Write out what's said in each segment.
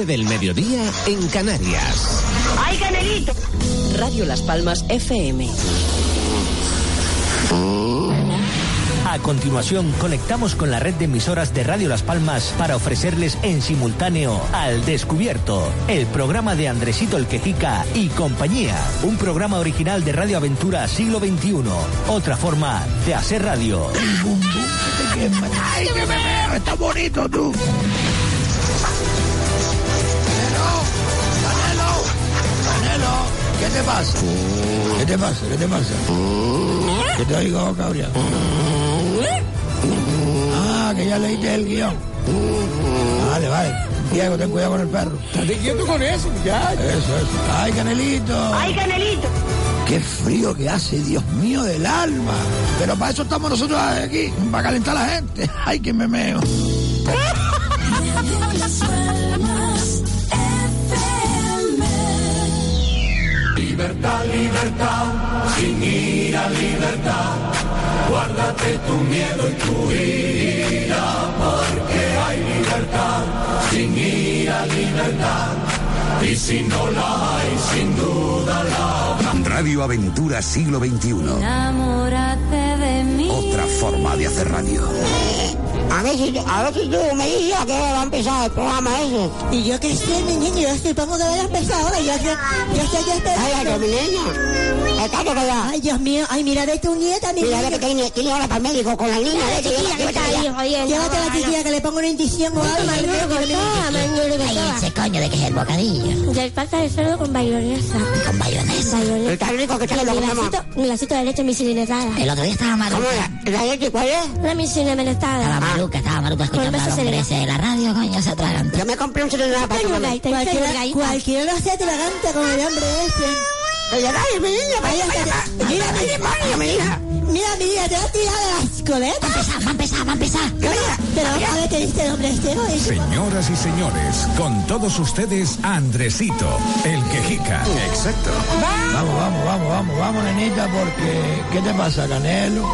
12 del mediodía en Canarias. ¡Ay, Canelito! Radio Las Palmas FM. A continuación, conectamos con la red de emisoras de Radio Las Palmas para ofrecerles en simultáneo Al Descubierto, el programa de Andresito el Quejica y compañía. Un programa original de Radio Aventura Siglo XXI. Otra forma de hacer radio. ¡Ay, me veo! ¡Está bonito tú! ¿Qué te pasa? ¿Qué te pasa? ¿Qué te pasa? ¿Qué te oigo, cabria? Ah, que ya leíste el guion. Vale, vale. Diego, ten cuidado con el perro. Estate quieto con eso, ya. Eso, eso. ¡Ay, Canelito! ¡Ay, Canelito! ¡Qué frío que hace, Dios mío del alma! Pero para eso estamos nosotros aquí, para calentar a la gente. ¡Ay, que me meo! Libertad, libertad, sin ira, libertad. Guárdate tu miedo y tu ira, porque hay libertad, sin ira, libertad. Y si no la hay, sin duda la habrá. Radio Aventura Siglo XXI. Enamórate de mí. Otra forma de hacer radio. A ver si, a ver si tú me dices a qué hora va a empezar el programa ese. Y yo que sé, mi niño, yo supongo que vaya a empezar ahora. Yo, yo, yo estoy aquí Ay, esperando. que mi niña. Estate callada. Ay, Dios mío, ay, mira de tu nieta, mi Mira, ve que tiene, tiene hora para el médico con la niña. Chiquilla, que está ahí jodiendo. Llévate a la chiquilla que le pongo una indición o algo. Ay, que que Ay, ese coño de que es el bocadillo. Del pasta de cerdo con bayonesa. Con bayonesa. Bayonesa. Está rico que te lo comemos. un vasito de leche misilinetada. El otro día estaba maruca. ¿Cómo era? ¿La leche cuál es? Una misilinetada. Maruca, estaba maruca escuchando Con a los de la radio, coño, se atraganta. Yo me compré un celular para Cualquiera, cualquiera lo hace atragante con el hombre ese. Oye, dale, mi niña, Vaya, vaya, que- vaya. mira, mi hija. Mira, mi hija, te va a tirar de la escoleta. Va a empezar, va a empezar, va a empezar. Pero a ver qué dice el hombre este. Es- Señoras y señores, con todos ustedes, Andresito, el quejica. Exacto. Vamos, vamos, vamos, vamos, vamos, nenita, porque... ¿Qué te pasa, Canelo?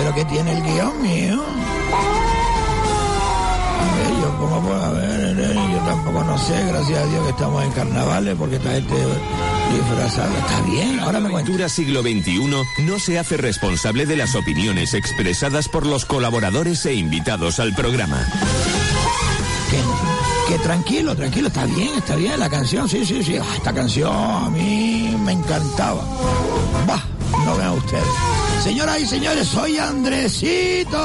¿Pero qué tiene el guion mío? A ver, yo como puedo, a ver, yo tampoco no sé, gracias a Dios que estamos en carnavales, porque esta gente disfrazada está bien, ahora me cuento. Siglo XXI no se hace responsable de las opiniones expresadas por los colaboradores e invitados al programa. Que, que tranquilo, tranquilo, está bien, está bien la canción, sí, sí, sí. Ah, esta canción a mí me encantaba. Bah, no vean ustedes. Señoras y señores, soy Andresito.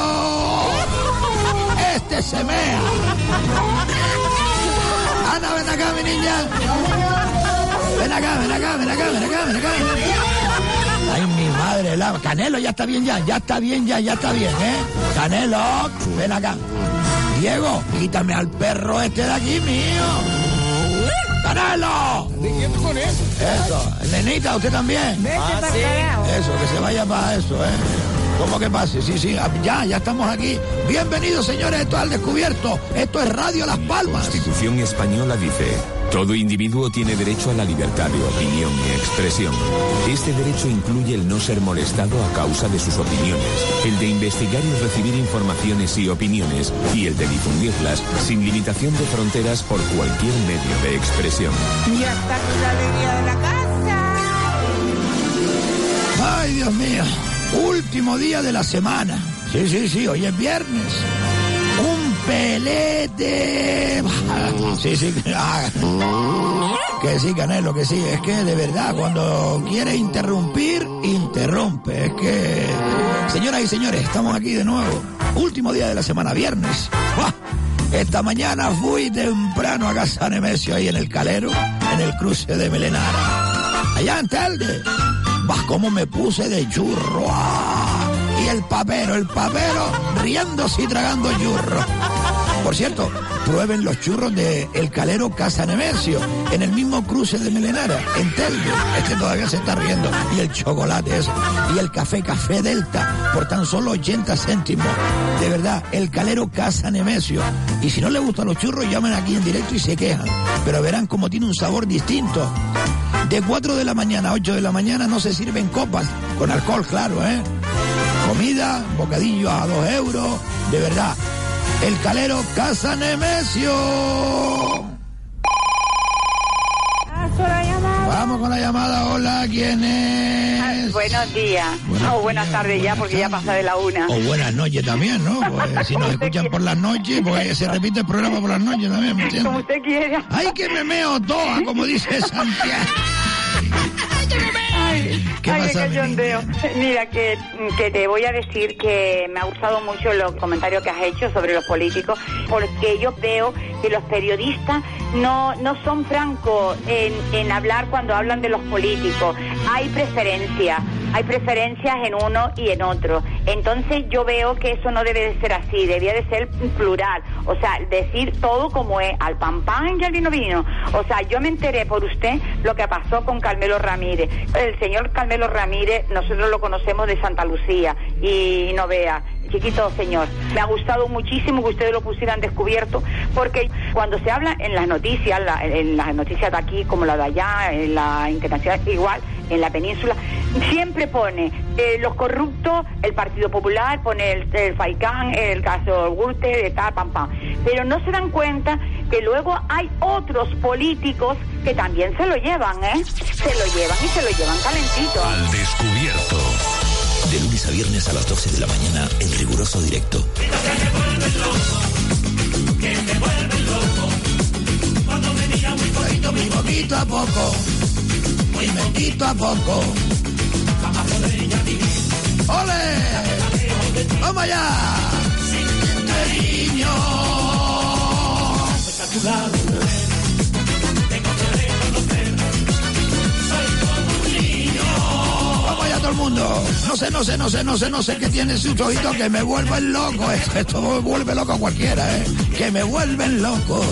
Este se mea. Ana, ven acá, mi niña. Ven acá, ven acá, ven acá, ven acá, ven acá. Ay, mi madre, la... Canelo, ya está bien ya, ya está bien ya, ya está bien, ¿eh? Canelo, ven acá. Diego, quítame al perro este de aquí, mío. Quieto con eso. Eso, nenita, usted también. Eso, que se vaya para eso, ¿eh? ¿Cómo que pase? Sí, sí, ya, ya estamos aquí. Bienvenidos, señores, esto es al descubierto. Esto es Radio Las La Palmas. Constitución española dice, todo individuo tiene derecho a la libertad de opinión y expresión. Este derecho incluye el no ser molestado a causa de sus opiniones, el de investigar y recibir informaciones y opiniones, y el de difundirlas sin limitación de fronteras por cualquier medio de expresión. Y hasta aquí la alegría de la casa. Ay, Dios mío. Último día de la semana. Sí, sí, sí, hoy es viernes. Un pelete. Sí, sí, que- ah, que sí, Canelo, que sí. Es que de verdad, cuando quiere interrumpir, interrumpe. Es que, señoras y señores, estamos aquí de nuevo. Último día de la semana, viernes. Esta mañana fui temprano a casa de Nemesio ahí en el Calero, en el cruce de Melenara. Allá en Telde. Vas como me puse de churro. Y el papero, el papero riéndose y tragando churro. Por cierto, prueben los churros de El Calero Casa Nemesio, en el mismo cruce de Melenara, en Telve. Este todavía se está riendo. Y el chocolate ese. Y el café Café Delta, por tan solo 80 céntimos. De verdad, El Calero Casa Nemesio. Y si no les gustan los churros, llamen aquí en directo y se quejan. Pero verán cómo tiene un sabor distinto. De 4 de la mañana a 8 de la mañana no se sirven copas, con alcohol, claro, ¿eh? Comida, bocadillo a 2 euros, de verdad. El calero Casa Nemesio. Vamos con la llamada. Hola, ¿quién es? Buenos días. o buenas tardes ya, porque ya pasa de la una. O buenas noches también, ¿no? Pues si nos escuchan por las noches, pues se repite el programa por las noches también, ¿me entiendes? Como usted quiera. ¡Ay, que me meo toda, como dice Santiago! ¿Qué Ay, cachondeo. Mira, que, que te voy a decir que me ha gustado mucho los comentarios que has hecho sobre los políticos, porque yo veo que los periodistas no, no son francos en, en hablar cuando hablan de los políticos. Hay preferencia, hay preferencias en uno y en otro. Entonces yo veo que eso no debe de ser así, debía de ser plural. O sea, decir todo como es, al pan pan y al vino vino. O sea, yo me enteré por usted lo que pasó con Carmelo Ramírez. El señor Carmelo Ramírez, nosotros lo conocemos de Santa Lucía y no vea. Chiquito señor, me ha gustado muchísimo que ustedes lo pusieran descubierto, porque cuando se habla en las noticias, la- en las noticias de aquí como la de allá, en la internacional, igual, en la península, siempre pone eh, los corruptos, el Partido Popular, pone el, el el caso Gürtel, de tal, pam, pam. Pero no se dan cuenta que luego hay otros políticos que también se lo llevan, ¿eh? Se lo llevan y se lo llevan calentito. Al descubierto. De lunes a viernes a las 12 de la mañana en riguroso directo. Poquito, muy poquito a poco, muy poquito a poco. ¡Ole! ¡Vamos allá! Niño. Vamos allá todo el mundo. No sé, no sé, no sé, no sé, no sé qué tiene sus ojitos que me vuelven loco. Esto, me vuelve loco a cualquiera, ¿eh? Que me vuelven locos.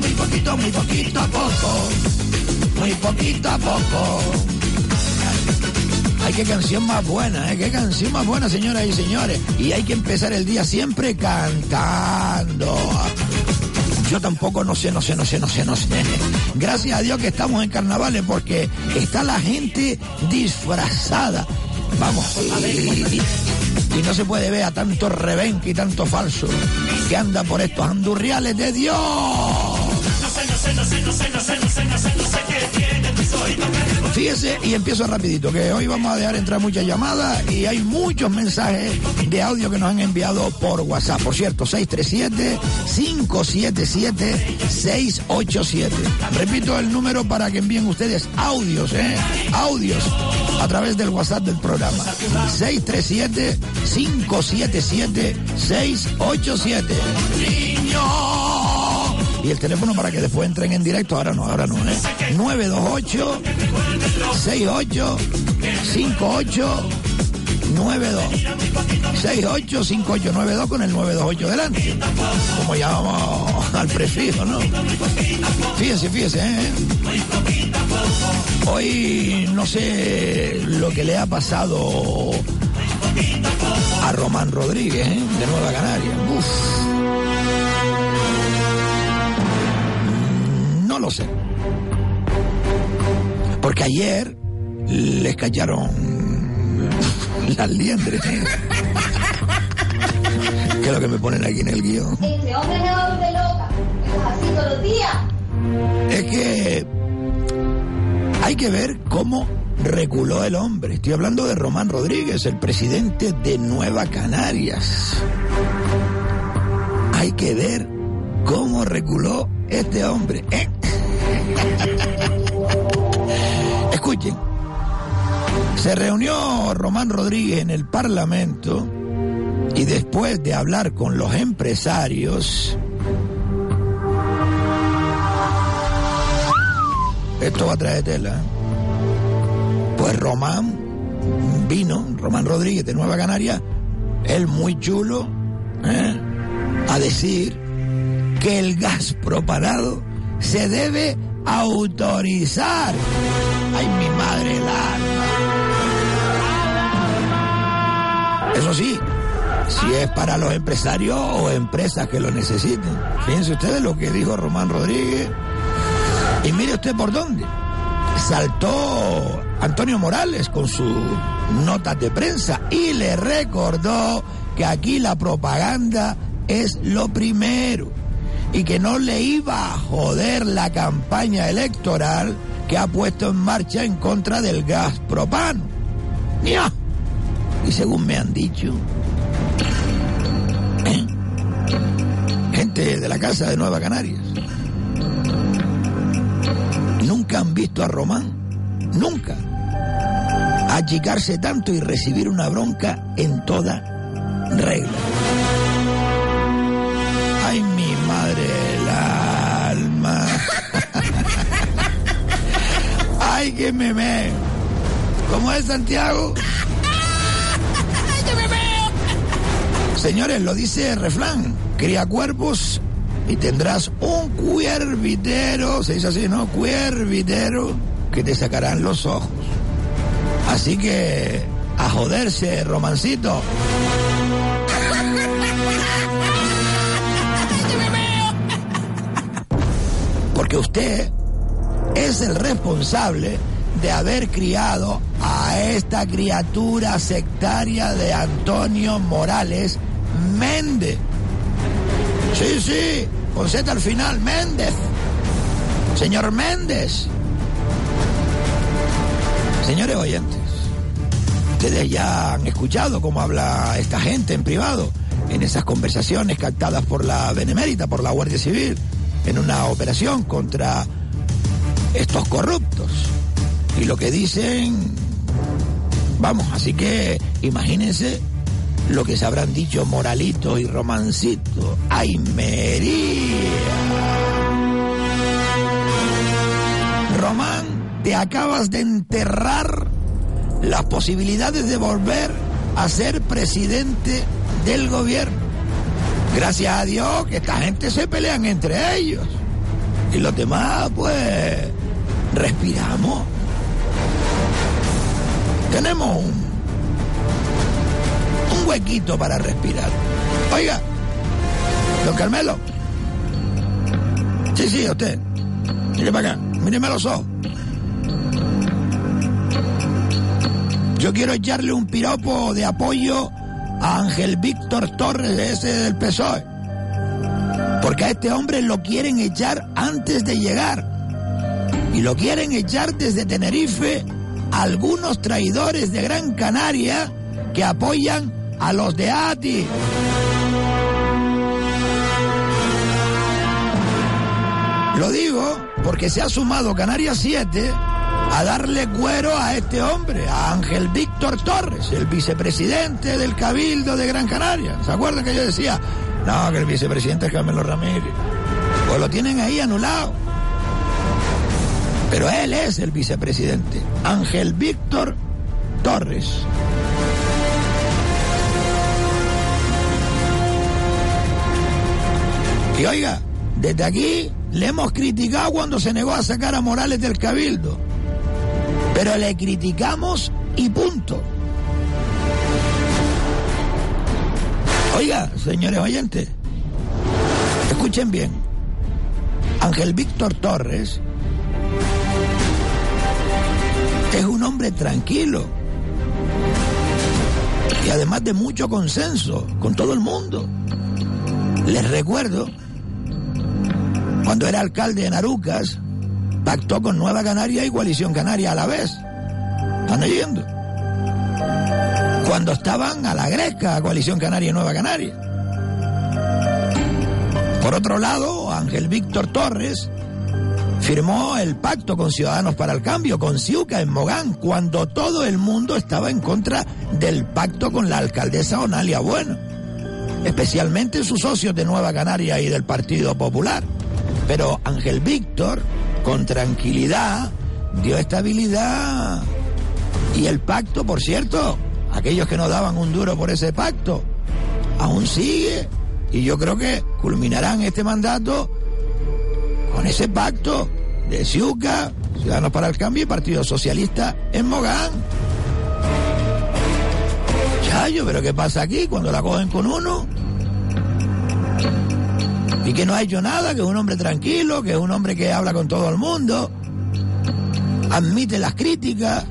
Muy poquito, muy poquito a poco. Muy poquito a poco. Ay, qué canción más buena, ¿eh? Qué canción más buena, señoras y señores. Y hay que empezar el día siempre cantando. Yo tampoco no sé, no sé, no sé, no sé, no sé. Gracias a Dios que estamos en carnavales porque está la gente disfrazada. Vamos. Y, y no se puede ver a tanto rebenque y tanto falso que anda por estos andurriales de Dios. Fíjese y empiezo rapidito, que hoy vamos a dejar entrar muchas llamadas y hay muchos mensajes de audio que nos han enviado por WhatsApp. Por cierto, 637-577-687. Repito el número para que envíen ustedes audios, ¿eh? Audios a través del WhatsApp del programa. 637-577-687. ¡Niño! Y el teléfono para que después entren en directo, ahora no, ahora no, ¿eh? 928 68 58 92 68 58 92 con el 928 delante. Como ya vamos al prefijo, ¿no? Fíjese, fíjese, ¿eh? Hoy no sé lo que le ha pasado a Román Rodríguez, ¿eh? De Nueva Canaria. Uf. No lo sé. Porque ayer les callaron las liendres. Que es lo que me ponen aquí en el guion. Hombre me va a volver loca. Es así todos los días. Es que hay que ver cómo reculó el hombre. Estoy hablando de Román Rodríguez, el presidente de Nueva Canarias. Hay que ver cómo reculó este hombre. ¿eh? Escuchen. Se reunió Román Rodríguez en el Parlamento y después de hablar con los empresarios, esto va a traer tela. ¿eh? Román vino, Román Rodríguez de Nueva Canaria, él muy chulo, ¿eh? a decir que el gas propalado se debe autorizar. Ay, mi madre el alma. Eso sí, si es para los empresarios o empresas que lo necesiten. Fíjense ustedes lo que dijo Román Rodríguez. Y mire usted por dónde. Saltó Antonio Morales con sus notas de prensa y le recordó que aquí la propaganda es lo primero y que no le iba a joder la campaña electoral que ha puesto en marcha en contra del gas propano. ¡Ya! Y según me han dicho, ¿eh? gente de la Casa de Nueva Canarias, nunca han visto a Román, nunca, achicarse tanto y recibir una bronca en toda regla. Que me me. ¿Cómo es Santiago? Señores, lo dice el refrán. Cría cuerpos y tendrás un cuervitero, se dice así, ¿no? Cuervitero que te sacarán los ojos. Así que a joderse, romancito. Porque usted es el responsable de haber criado a esta criatura sectaria de Antonio Morales Méndez. Sí, sí, con Z al final, Méndez. Señor Méndez. Señores oyentes, ustedes ya han escuchado cómo habla esta gente en privado, en esas conversaciones captadas por la Benemérita, por la Guardia Civil, en una operación contra estos corruptos. Y lo que dicen, vamos, así que imagínense lo que se habrán dicho Moralito y Romancito. ¡Ay, Mería! Román, te acabas de enterrar las posibilidades de volver a ser presidente del gobierno. Gracias a Dios que esta gente se pelean entre ellos. Y los demás, pues, respiramos. Tenemos un, huequito para respirar. Oiga, don Carmelo. Sí, sí, usted. Mire para acá, míreme los ojos. Yo quiero echarle un piropo de apoyo a Ángel Víctor Torres, ese del PSOE. Porque a este hombre lo quieren echar antes de llegar. Y lo quieren echar desde Tenerife algunos traidores de Gran Canaria que apoyan a los de ATI. Lo digo porque se ha sumado Canarias 7 a darle cuero a este hombre, a Ángel Víctor Torres, el vicepresidente del Cabildo de Gran Canaria. ¿Se acuerdan que yo decía? No, que el vicepresidente es Carmelo Ramírez. Pues lo tienen ahí anulado. Pero él es el vicepresidente, Ángel Víctor Torres. Y oiga, desde aquí le hemos criticado cuando se negó a sacar a Morales del Cabildo. Pero le criticamos y punto. Oiga, señores oyentes, escuchen bien. Ángel Víctor Torres es un hombre tranquilo y además de mucho consenso con todo el mundo. Les recuerdo, cuando era alcalde de Narucas, pactó con Nueva Canaria y Coalición Canaria a la vez. ¿Están oyendo? Cuando estaban a la Greca, Coalición Canaria y Nueva Canaria. Por otro lado, Ángel Víctor Torres firmó el pacto con Ciudadanos para el Cambio, con Ciuca en Mogán, cuando todo el mundo estaba en contra del pacto con la alcaldesa Onalia Bueno, especialmente sus socios de Nueva Canaria y del Partido Popular. Pero Ángel Víctor, con tranquilidad, dio estabilidad Y el pacto, por cierto, aquellos que no daban un duro por ese pacto, aún sigue. Y yo creo que culminarán este mandato con ese pacto de Ciuca, Ciudadanos para el Cambio y Partido Socialista en Mogán. Chayo, pero ¿qué pasa aquí cuando la cogen con uno? Y que no ha hecho nada, que es un hombre tranquilo, que es un hombre que habla con todo el mundo, admite las críticas.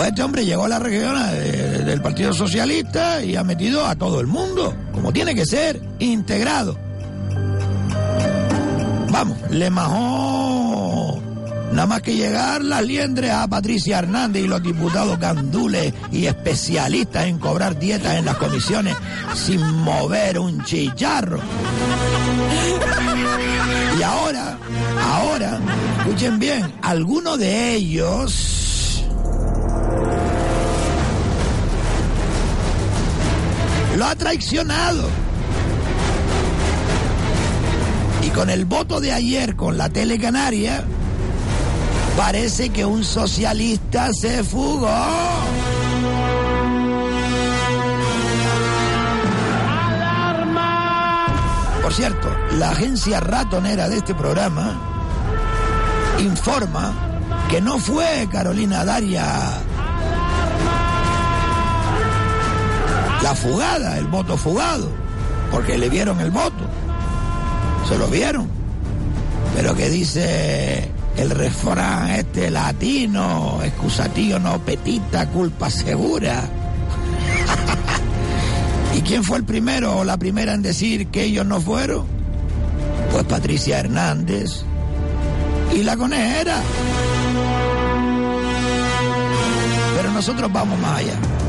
Pues este hombre llegó a la región de- del Partido Socialista y ha metido a todo el mundo, como tiene que ser, integrado. Vamos, le majó nada más que llegar las liendres a Patricia Hernández y los diputados gandules y especialistas en cobrar dietas en las comisiones sin mover un chicharro. Y ahora, ahora, escuchen bien, alguno de ellos lo ha traicionado. Y con el voto de ayer con la tele canaria, parece que un socialista se fugó. Por cierto, la agencia ratonera de este programa informa que no fue Carolina Daria la fugada, el voto fugado, porque le vieron el voto, se lo vieron. Pero que dice el refrán este latino, excusatio no petita, culpa segura. ¿Y quién fue el primero o la primera en decir que ellos no fueron? Pues Patricia Hernández y la conejera. Pero nosotros vamos más allá.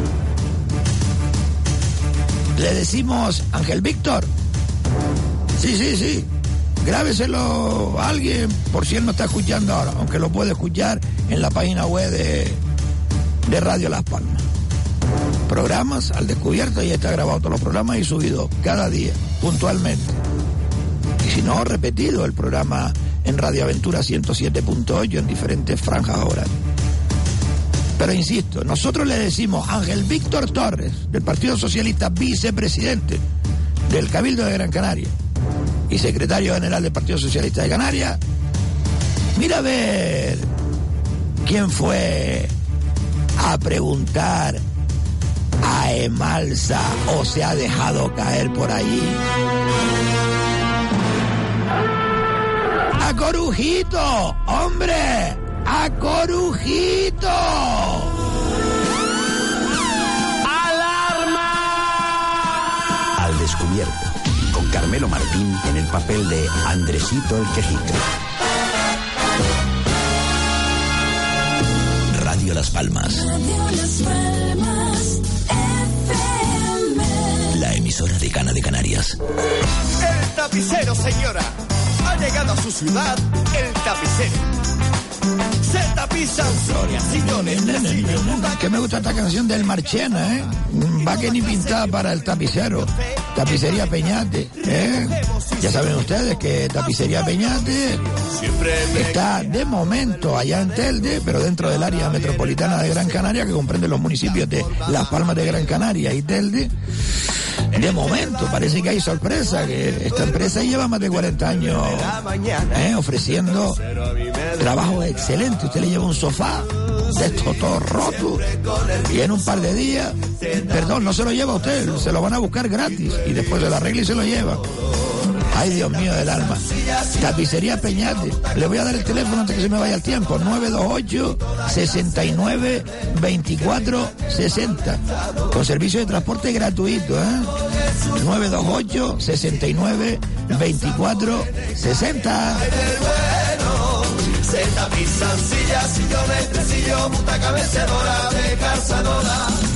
Le decimos Ángel Víctor. Sí, sí, sí. Grábeselo a alguien por si él no está escuchando ahora, aunque lo puede escuchar en la página web de, de Radio Las Palmas. Programas al descubierto y está grabado todos los programas y subido cada día, puntualmente. Y si no, repetido el programa en Radio Aventura 107.8 en diferentes franjas horarias. Pero insisto, nosotros le decimos Ángel Víctor Torres, del Partido Socialista, vicepresidente del Cabildo de Gran Canaria y secretario general del Partido Socialista de Canarias, mira a ver quién fue a preguntar a Emalsa o se ha dejado caer por allí. ¡A Corujito! ¡Hombre! ¡A Corujito! Al descubierto, con Carmelo Martín en el papel de Andresito el Quejica. Radio Las Palmas. La emisora de Cana de Canarias. El tapicero, señora. Ha llegado a su ciudad el tapicero. Se tapizan Que me gusta esta canción del Marchena, ¿eh? Va que ni pintada para el tapicero. Tapicería Peñate, ¿eh? Ya saben ustedes que Tapicería Peñate está de momento allá en Telde, pero dentro del área metropolitana de Gran Canaria, que comprende los municipios de Las Palmas de Gran Canaria y Telde. De momento, parece que hay sorpresa, que esta empresa lleva más de 40 años ¿eh? ofreciendo trabajo excelente. Usted le lleva un sofá de esto todo roto y en un par de días, perdón, no se lo lleva usted, se lo van a buscar gratis y después se lo arregla y se lo lleva. Ay, Dios mío del alma. Tapicería Peñate. Le voy a dar el teléfono antes que se me vaya el tiempo. 928 69 24 60. Con servicio de transporte gratuito, ¿eh? 928 69 24 60. Se tapizan sillas, sillones, tresillos, butaca vencedora de calzadora.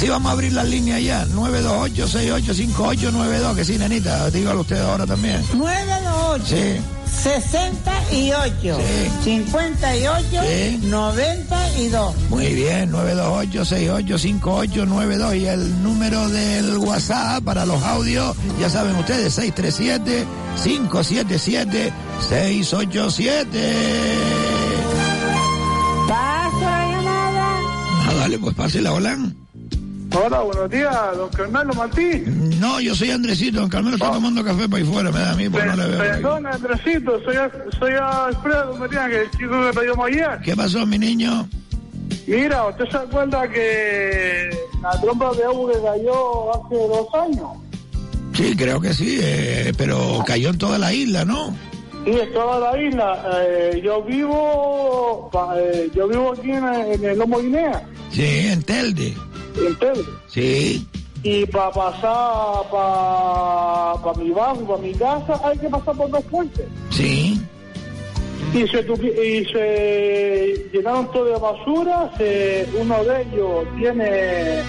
Sí, vamos a abrir las líneas ya. 928-685892. Que sí, nenita. Dígalo usted ahora también. 928. Sí. 68 58 92 Muy bien, 928-685892 y el número del WhatsApp para los audios, ya saben ustedes, 637-577-687. Paso la llamada. Ah, dale, pues pásela, hola. Hola, buenos días, don Carmelo Martín. No, yo soy Andresito, don Carmelo está tomando café para ahí fuera, me da a mí, pues no le veo. Perdón, Andresito, soy, soy Alfredo María, que el chico que traíamos ayer. ¿Qué pasó, mi niño? Mira, ¿usted se acuerda que la trompa de agua que cayó hace dos años? Sí, creo que sí, eh, pero cayó en toda la isla, ¿no? Sí, en toda la isla. Eh, yo vivo eh, yo vivo aquí en, en el Lomo Guinea, Sí, en Telde. En Telde. Sí. Y para pasar para mi barrio, para mi casa, hay que pasar por dos puentes. Sí. Y se, y se llenaron todo de basura, se- uno de ellos tiene,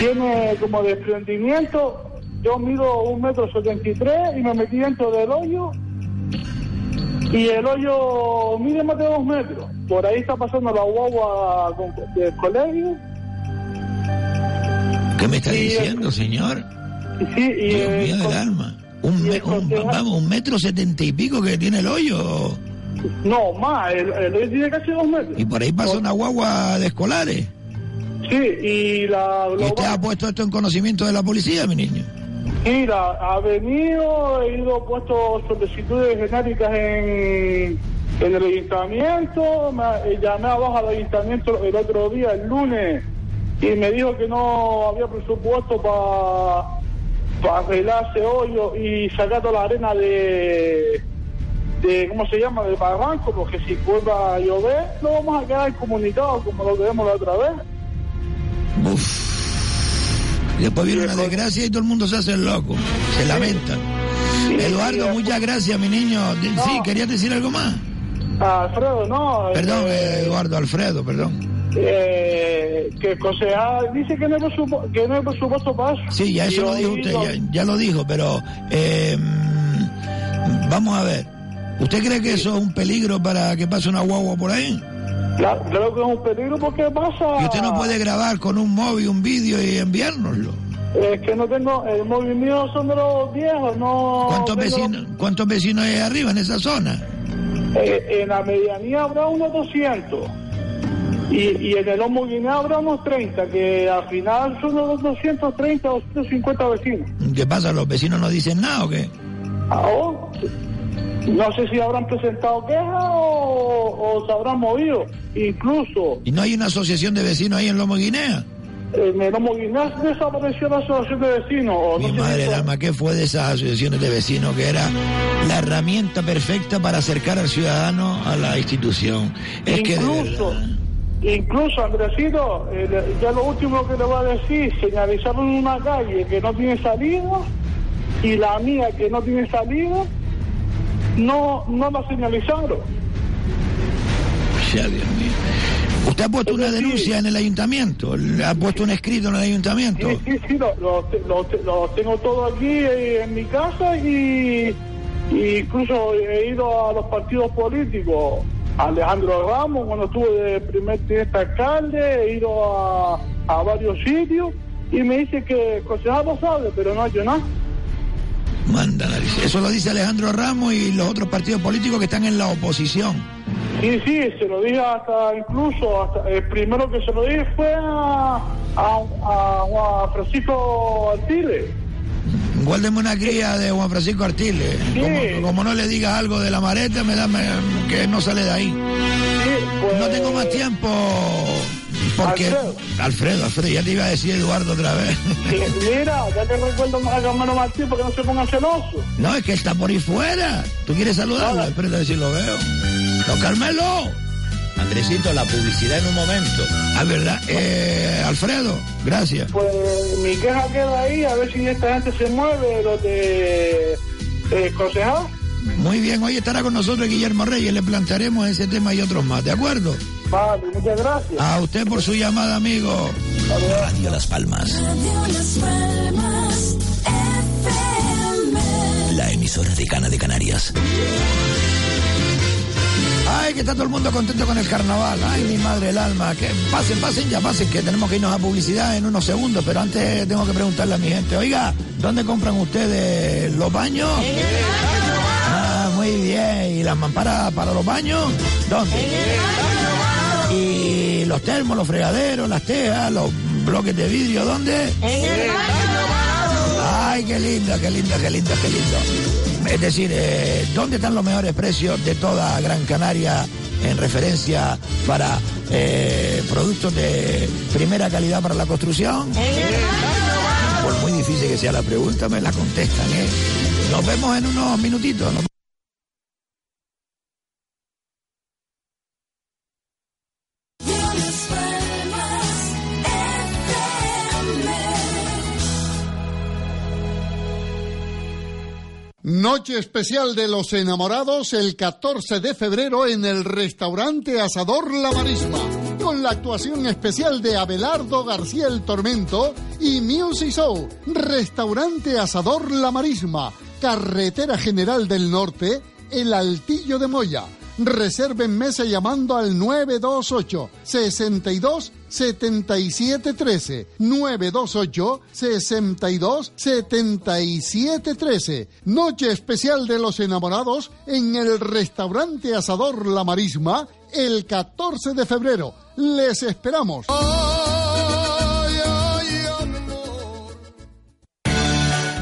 tiene como desprendimiento, yo mido un metro setenta y tres y me metí dentro del hoyo y el hoyo mide más de dos metros. Por ahí está pasando la guagua del colegio. ¿Qué me está Y, eh, diciendo, señor? Sí, y Dios el mío del alma. Un, me- un- vamos, un metro setenta y pico que tiene el hoyo. No, más, el, el hoyo tiene casi dos metros. Y por ahí pasa una guagua de escolares. Sí, y la... ¿Y usted ha puesto esto en conocimiento de la policía, mi niño? Mira, ha venido, he ido puesto solicitudes genéricas en, en el ayuntamiento, me, eh, llamé abajo al ayuntamiento el otro día, el lunes, y me dijo que no había presupuesto para arreglar ese hoyo y sacar toda la arena de, de ¿cómo se llama?, de barranco, porque si vuelva a llover, no vamos a quedar incomunicados como lo vemos la otra vez. Y después viene una desgracia y todo el mundo se hace el loco. Se lamenta. Eduardo, muchas gracias, mi niño. Sí, ¿querías decir algo más? Alfredo, no. Perdón, eh, eh, Eduardo, Alfredo, perdón. Eh, que el concejal dice que no hay presupuesto, que no hay presupuesto para eso. Sí, ya eso lo dijo usted, ya, ya lo dijo, pero eh, vamos a ver. ¿Usted cree que eso es un peligro para que pase una guagua por ahí? Claro, creo que es un peligro porque pasa. Y usted no puede grabar con un móvil un vídeo y enviárnoslo. Es que no tengo. El móvil mío son de los viejos, no. ¿Cuántos tengo- vecinos, ¿Cuántos vecinos hay arriba en esa zona? Eh, en la medianía habrá unos 200. Y, y en el Lomo Guinea habrá unos 30, que al final son unos 230, 250 vecinos. ¿Qué pasa? ¿Los vecinos no dicen nada o qué? Ahora, no sé si habrán presentado quejas o, o se habrán movido. Incluso ¿Y no hay una asociación de vecinos ahí en Lomo Guinea? en el Lomo Guinea desapareció la asociación de vecinos. O Mi madre del alma, ¿qué fue de esas asociaciones de vecinos que era la herramienta perfecta para acercar al ciudadano a la institución? Es que de incluso, incluso Andresito, eh, ya lo último que le voy a decir, señalizaron una calle que no tiene salida y la mía que no tiene salida, no, no la señalizaron. Ya, Dios mío. ¿Usted ha puesto una denuncia en el ayuntamiento? ¿Le ¿Ha puesto un escrito en el ayuntamiento? Sí, sí, sí, lo, lo, lo- lo tengo todo aquí eh, en mi casa y, y incluso he ido a los partidos políticos. Alejandro Ramos, cuando estuve de primer teniente alcalde, he ido a, a varios sitios y me dice que el concejal lo sabe, pero no ha hecho nada. Manda. Eso lo dice Alejandro Ramos y los otros partidos políticos que están en la oposición. Sí, sí, se lo dije hasta incluso, hasta, el primero que se lo dije fue a, a, a- a Francisco Artiles. Guárdeme una cría de Juan Francisco Artiles. Como, como no le digas algo de la mareta, me da me- que no sale de ahí. No tengo más tiempo. Porque. Alfredo. Alfredo, Alfredo, ya te iba a decir Eduardo otra vez. Mira, ya te recuerdo a Carmelo Martín porque no se ponga celoso. No, es que está por ahí fuera. ¿Tú quieres saludarlo? Espérate a ver si lo veo. ¡Don Carmelo! Andresito, la publicidad en un momento. Ah, ¿verdad? Eh, Alfredo, gracias. Pues mi queja queda ahí, a ver si esta gente se mueve, los de eh, concejal. Muy bien, hoy estará con nosotros Guillermo Reyes. Le plantearemos ese tema y otros más, ¿de acuerdo? Vale, muchas gracias. A usted por su llamada, amigo. Radio Las Palmas. La emisora emisora de Cana de Canarias. Ay, que está todo el mundo contento con el carnaval. Ay, mi madre el alma. Que pasen, pasen, ya pasen, que tenemos que irnos a publicidad en unos segundos. Pero antes tengo que preguntarle a mi gente, oiga, ¿dónde compran ustedes los baños? Ah, muy bien. ¿Y las mamparas para los baños? ¿Dónde? ¿Y los termos, los fregaderos, las tejas, los bloques de vidrio, dónde? Ay, qué lindo, qué lindo, qué lindo, qué lindo. Es decir, eh, ¿dónde están los mejores precios de toda Gran Canaria en referencia para eh, productos de primera calidad para la construcción? Por muy difícil que sea la pregunta, me la contestan. ¿eh? Nos vemos en unos minutitos. Noche especial de los enamorados el 14 de febrero en el restaurante Asador La Marisma, con la actuación especial de Abelardo García el Tormento y Music Show. Restaurante Asador La Marisma, Carretera General del Norte, El Altillo de Moya. Reserven mesa llamando al 928 62 77 13 928 62 77 13 Noche especial de los enamorados en el restaurante Asador La Marisma el 14 de febrero. Les esperamos.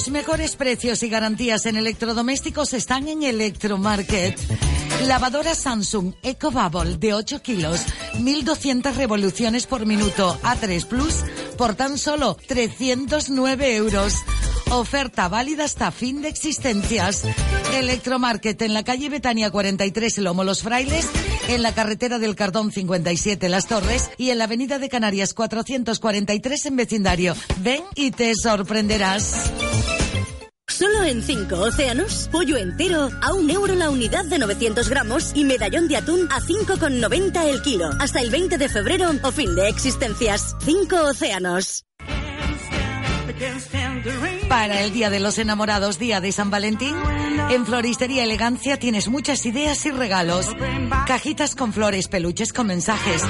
Los mejores precios y garantías en electrodomésticos están en Electromarket. Lavadora Samsung EcoBubble de 8 kilos, 1200 revoluciones por minuto A3 Plus por tan solo 309 euros. Oferta válida hasta fin de existencias. Electromarket en la calle Betania 43 Lomo Los Frailes, en la carretera del Cardón 57 Las Torres y en la avenida de Canarias 443 en vecindario. Ven y te sorprenderás. Solo en 5 océanos, pollo entero a un euro la unidad de 900 gramos y medallón de atún a 5,90 el kilo. Hasta el 20 de febrero o fin de existencias. 5 océanos. Para el Día de los Enamorados, Día de San Valentín, en Floristería Elegancia tienes muchas ideas y regalos. Cajitas con flores, peluches con mensajes,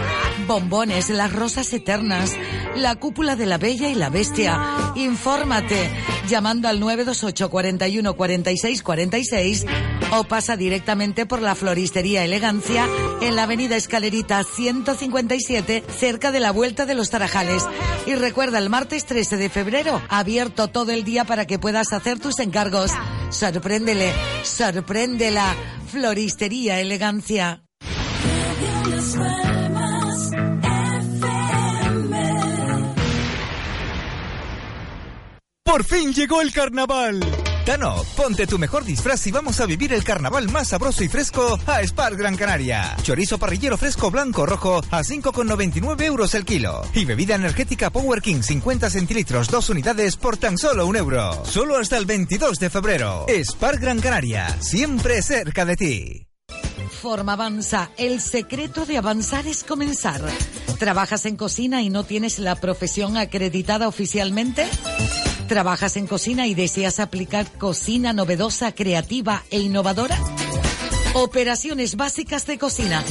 bombones, las rosas eternas, la cúpula de la Bella y la Bestia. Infórmate llamando al 928 41 46 46 o pasa directamente por la Floristería Elegancia en la Avenida Escalerita 157 cerca de la Vuelta de los Tarajales. Y recuerda el martes 13 de febrero, abierto todo el día para que puedas hacer tus encargos. Sorpréndele, sorpréndela. Floristería Elegancia. ¡Por fin llegó el carnaval! Tano, ponte tu mejor disfraz y vamos a vivir el carnaval más sabroso y fresco a Spar Gran Canaria. Chorizo parrillero fresco blanco rojo a 5,99 euros el kilo. Y bebida energética Power King 50 centilitros, dos unidades por tan solo un euro. Solo hasta el 22 de febrero. Spar Gran Canaria, siempre cerca de ti. Forma Avanza. El secreto de avanzar es comenzar. ¿Trabajas en cocina y no tienes la profesión acreditada oficialmente? ¿Trabajas en cocina y deseas aplicar cocina novedosa, creativa e innovadora? Operaciones básicas de cocina.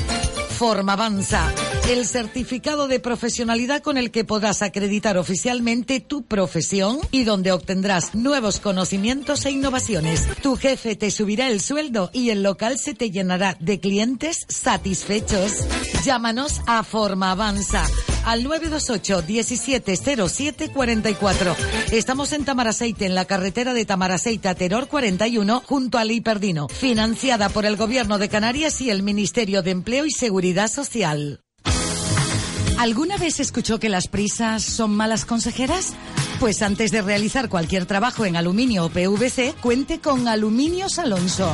Forma Avanza, el certificado de profesionalidad con el que podrás acreditar oficialmente tu profesión y donde obtendrás nuevos conocimientos e innovaciones. Tu jefe te subirá el sueldo y el local se te llenará de clientes satisfechos. Llámanos a Forma Avanza al 928 1707 44. Estamos en Tamaraceite, en la carretera de Tamaraceite a Teror 41, junto al Hiperdino, financiada por el Gobierno de Canarias y el Ministerio de Empleo y Seguridad Social. ¿Alguna vez escuchó que las prisas son malas consejeras? Pues antes de realizar cualquier trabajo en aluminio o PVC, cuente con Aluminios Alonso.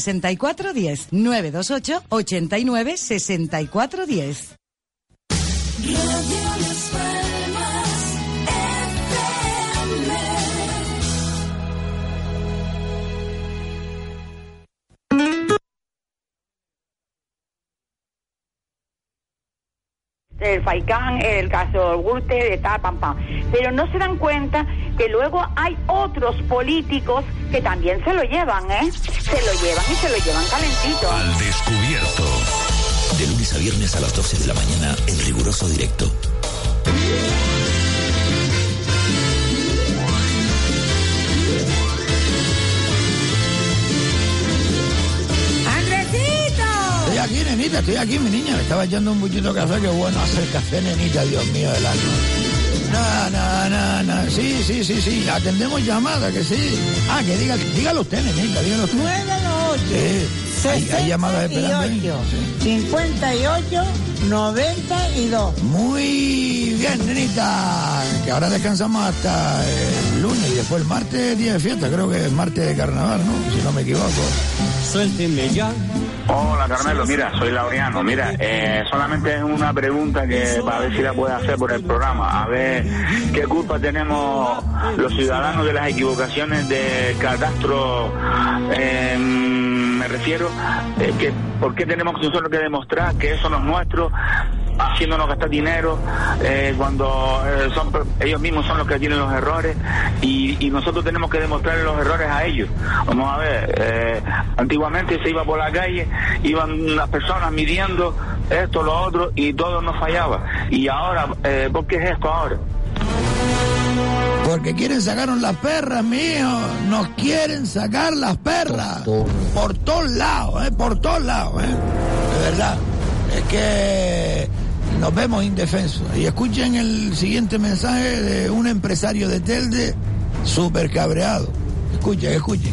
6410 928 89 6410. El Faicán, el caso Gurte, de tal, pam, pam. Pero no se dan cuenta que luego hay otros políticos que también se lo llevan, ¿eh? Se lo llevan y se lo llevan calentito. Al descubierto. De lunes a viernes a las 12 de la mañana en riguroso directo. Aquí, nenita, estoy aquí, mi niña. Me estaba echando un buchito de café. Qué bueno hacer café, nenita, Dios mío del alma. No, no, no, no. Sí, sí, sí, sí. Atendemos llamadas, que sí. Ah, que diga, dígalo usted, nenita, dígalo usted. 928 Sí. Hay, hay llamadas esperando. ahí. 58 92. Muy bien, nenita. Que ahora descansamos hasta el lunes y después el martes día de fiesta. Creo que es martes de carnaval, ¿no? Si no me equivoco. Suélteme ya. Hola Carmelo, mira, soy Laureano. Mira, eh, solamente es una pregunta que para ver si la puedes hacer por el programa. A ver qué culpa tenemos los ciudadanos de las equivocaciones de catastro. eh, me refiero, eh, por qué tenemos nosotros que demostrar que eso no es nuestro, haciéndonos gastar dinero eh, cuando eh, ellos mismos son los que tienen los errores y, nosotros tenemos que demostrarle los errores a ellos. Vamos a ver, eh, antiguamente se iba por la calle, iban las personas midiendo esto, lo otro y todo nos fallaba. Y ahora, ¿por qué es esto ahora? Porque quieren sacarnos las perras, mío. Nos quieren sacar las perras. Por todos lados, ¿eh? Por todos lados, ¿eh? De verdad. Es que nos vemos indefensos. Y escuchen el siguiente mensaje de un empresario de Telde súper cabreado. Escuchen, escuchen.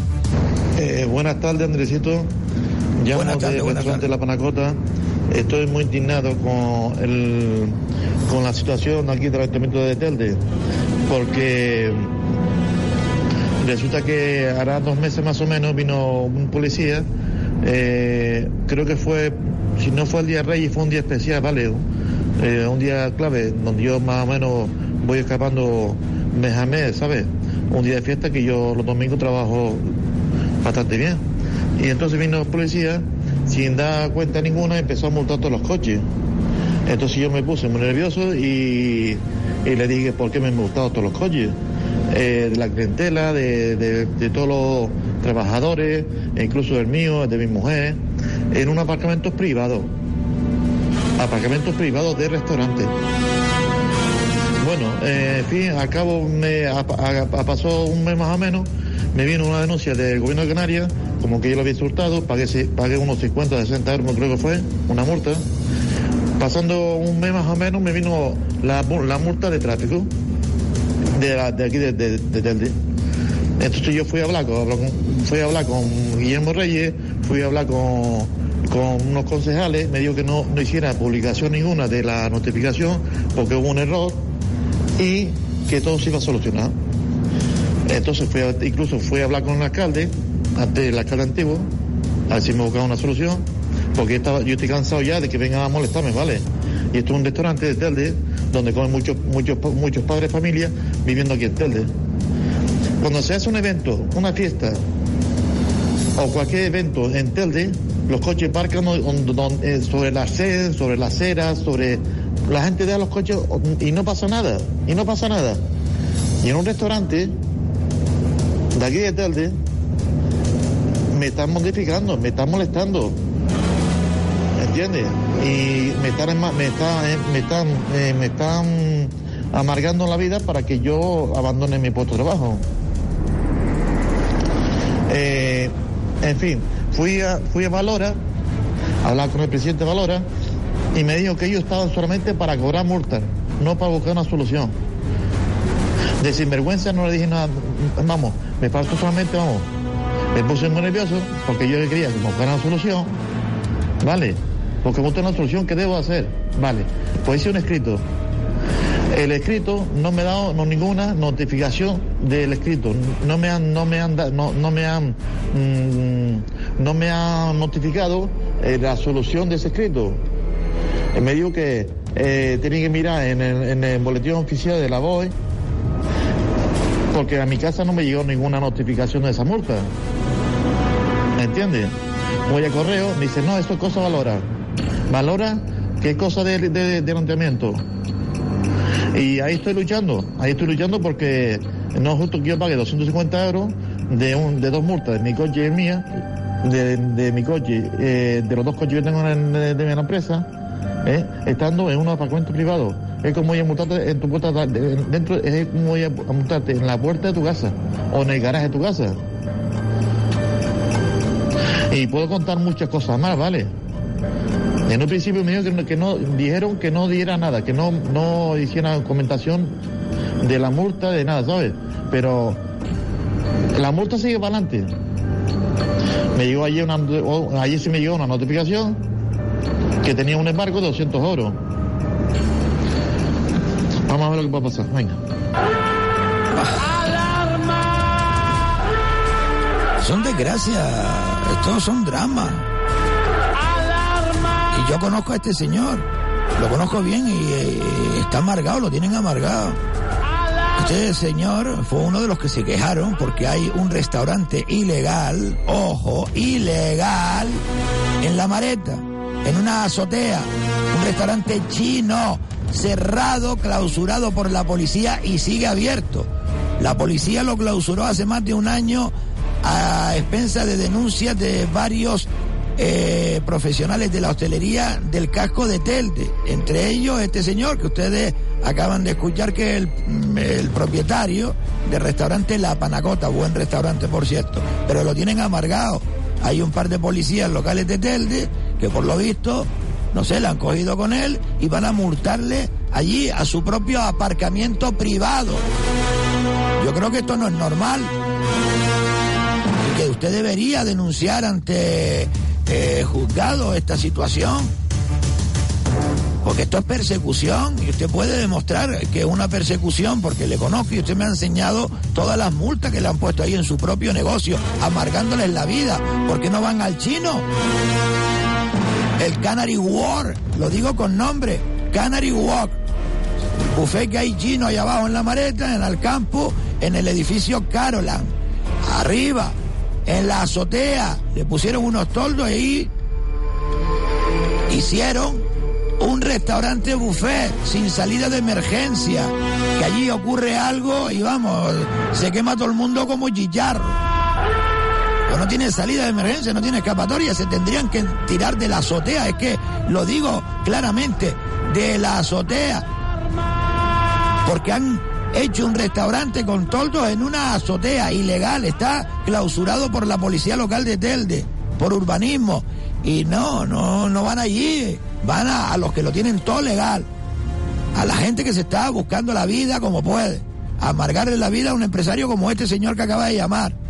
Eh, buenas tardes, Andresito. Llamo Buenas tardes, de buenas restaurante La Panacota. Estoy muy indignado con el, con la situación aquí del Ayuntamiento de Telde, porque resulta que hará dos meses más o menos vino un policía, eh, creo que fue, si no fue el día Reyes, fue un día especial, ¿vale? Eh, un día clave, donde yo más o menos voy escapando mes a mes, ¿sabes? Un día de fiesta que yo los domingos trabajo bastante bien. Y entonces vino el policía, sin dar cuenta ninguna, empezó a multar todos los coches. Entonces yo me puse muy nervioso y, y le dije por qué me han multado todos los coches. Eh, de la clientela, de, de- de todos los trabajadores, e incluso el mío, de mi mujer, en un apartamento privado. Apartamentos privados de restaurantes. Bueno, eh, en fin, al cabo me pasó un mes más o menos, me vino una denuncia del gobierno de Canarias, como que yo lo había insultado, pagué, unos 50, 60 euros, creo que fue, una multa. Pasando un mes más o menos me vino la, mu- la multa de tráfico de, la- de aquí de, de. Entonces yo fui a hablar con- fui a hablar con Guillermo Reyes, fui a hablar con, con unos concejales, me dijo que no, no hiciera publicación ninguna de la notificación porque hubo un error y que todo se iba a solucionar. Entonces fui incluso fui a hablar con el alcalde, ante el alcalde antiguo, a ver si me buscaba una solución, porque estaba, yo estoy cansado ya de que vengan a molestarme, ¿vale? Y esto es un restaurante de Telde, donde comen muchos, muchos, muchos padres de familia viviendo aquí en Telde. Cuando se hace un evento, una fiesta o cualquier evento en Telde, los coches parcan eh, sobre la sede, sobre las aceras, sobre... La gente deja los coches y no pasa nada, y no pasa nada. Y en un restaurante de aquí de Telde me están modificando, me están molestando. ¿entiendes? Y me están, me están, eh, me están, eh, me están amargando la vida para que yo abandone mi puesto de trabajo. En fin, fui a, fui a Valora, a hablar con el presidente de Valora, y me dijo que ellos estaban solamente para cobrar multas, no para buscar una solución. De sinvergüenza no le dije nada, vamos, me faltó solamente, vamos, me puse muy nervioso porque yo quería que buscar una solución, ¿vale? Porque buscar una solución, ¿qué debo hacer? Vale, pues hice un escrito. El escrito no me ha dado no, ninguna notificación del escrito. No me han, no me han, no, no me han, mm, no me han notificado eh, la solución de ese escrito. Eh, me dijo que eh, tenía que mirar en el, en el boletín oficial de la BOE porque a mi casa no me llegó ninguna notificación de esa multa. ¿Me entiendes? Voy a correo, me dice, no, esto es cosa valora. Valora que es cosa de, de, de planteamiento. Y ahí estoy luchando, ahí estoy luchando porque no es justo que yo pague 250 euros de, un, de dos multas, de mi coche y mía, de, de mi coche, eh, de los dos coches que tengo en, de, de mi empresa, eh, estando en un apartamento privado. Es como ir a multarte en tu puerta, de- dentro, es como ir a multarte en la puerta de tu casa o en el garaje de tu casa. Y puedo contar muchas cosas más, ¿vale? En un principio me dijeron que no, que no- dijeron que no diera nada, que no, no hiciera comentación de la multa, de nada, ¿sabes? Pero la multa sigue para adelante. Me llegó ayer una, o- ayer sí me llegó una notificación que tenía un embargo de 200 euros. Vamos a ver lo que puede pasar. Venga. Son desgracias, estos son dramas. Y yo conozco a este señor, lo conozco bien y eh, está amargado, lo tienen amargado. Este señor fue uno de los que se quejaron porque hay un restaurante ilegal, ojo, ilegal, en la Mareta, en una azotea, un restaurante chino, cerrado, clausurado por la policía y sigue abierto. La policía lo clausuró hace más de un año a expensa de denuncias de varios eh, profesionales de la hostelería del casco de Telde. Entre ellos este señor que ustedes acaban de escuchar que es el, el propietario del restaurante La Panacota, buen restaurante por cierto, pero lo tienen amargado. Hay un par de policías locales de Telde que por lo visto, no sé, la han cogido con él y van a multarle allí a su propio aparcamiento privado. Yo creo que esto no es normal que usted debería denunciar ante eh, juzgado esta situación. Porque esto es persecución y usted puede demostrar que es una persecución porque le conozco y usted me ha enseñado todas las multas que le han puesto ahí en su propio negocio, amargándoles la vida. ¿Por qué no van al chino? El Canary War, lo digo con nombre, Canary Walk. Buffet que hay chino allá abajo en la mareta, en el campo, en el edificio Carolan. Arriba, en la azotea, le pusieron unos toldos ahí. Hicieron un restaurante buffet sin salida de emergencia. Que allí ocurre algo y vamos, se quema todo el mundo como chicharro. Pues no tiene salida de emergencia, no tiene escapatoria, se tendrían que tirar de la azotea. Es que lo digo claramente, de la azotea. Porque han hecho un restaurante con toldos en una azotea ilegal. Está clausurado por la policía local de Telde, por urbanismo. Y no, no, no van allí. Van a, a los que lo tienen todo legal. A la gente que se está buscando la vida como puede. Amargarle la vida a un empresario como este señor que acaba de llamar.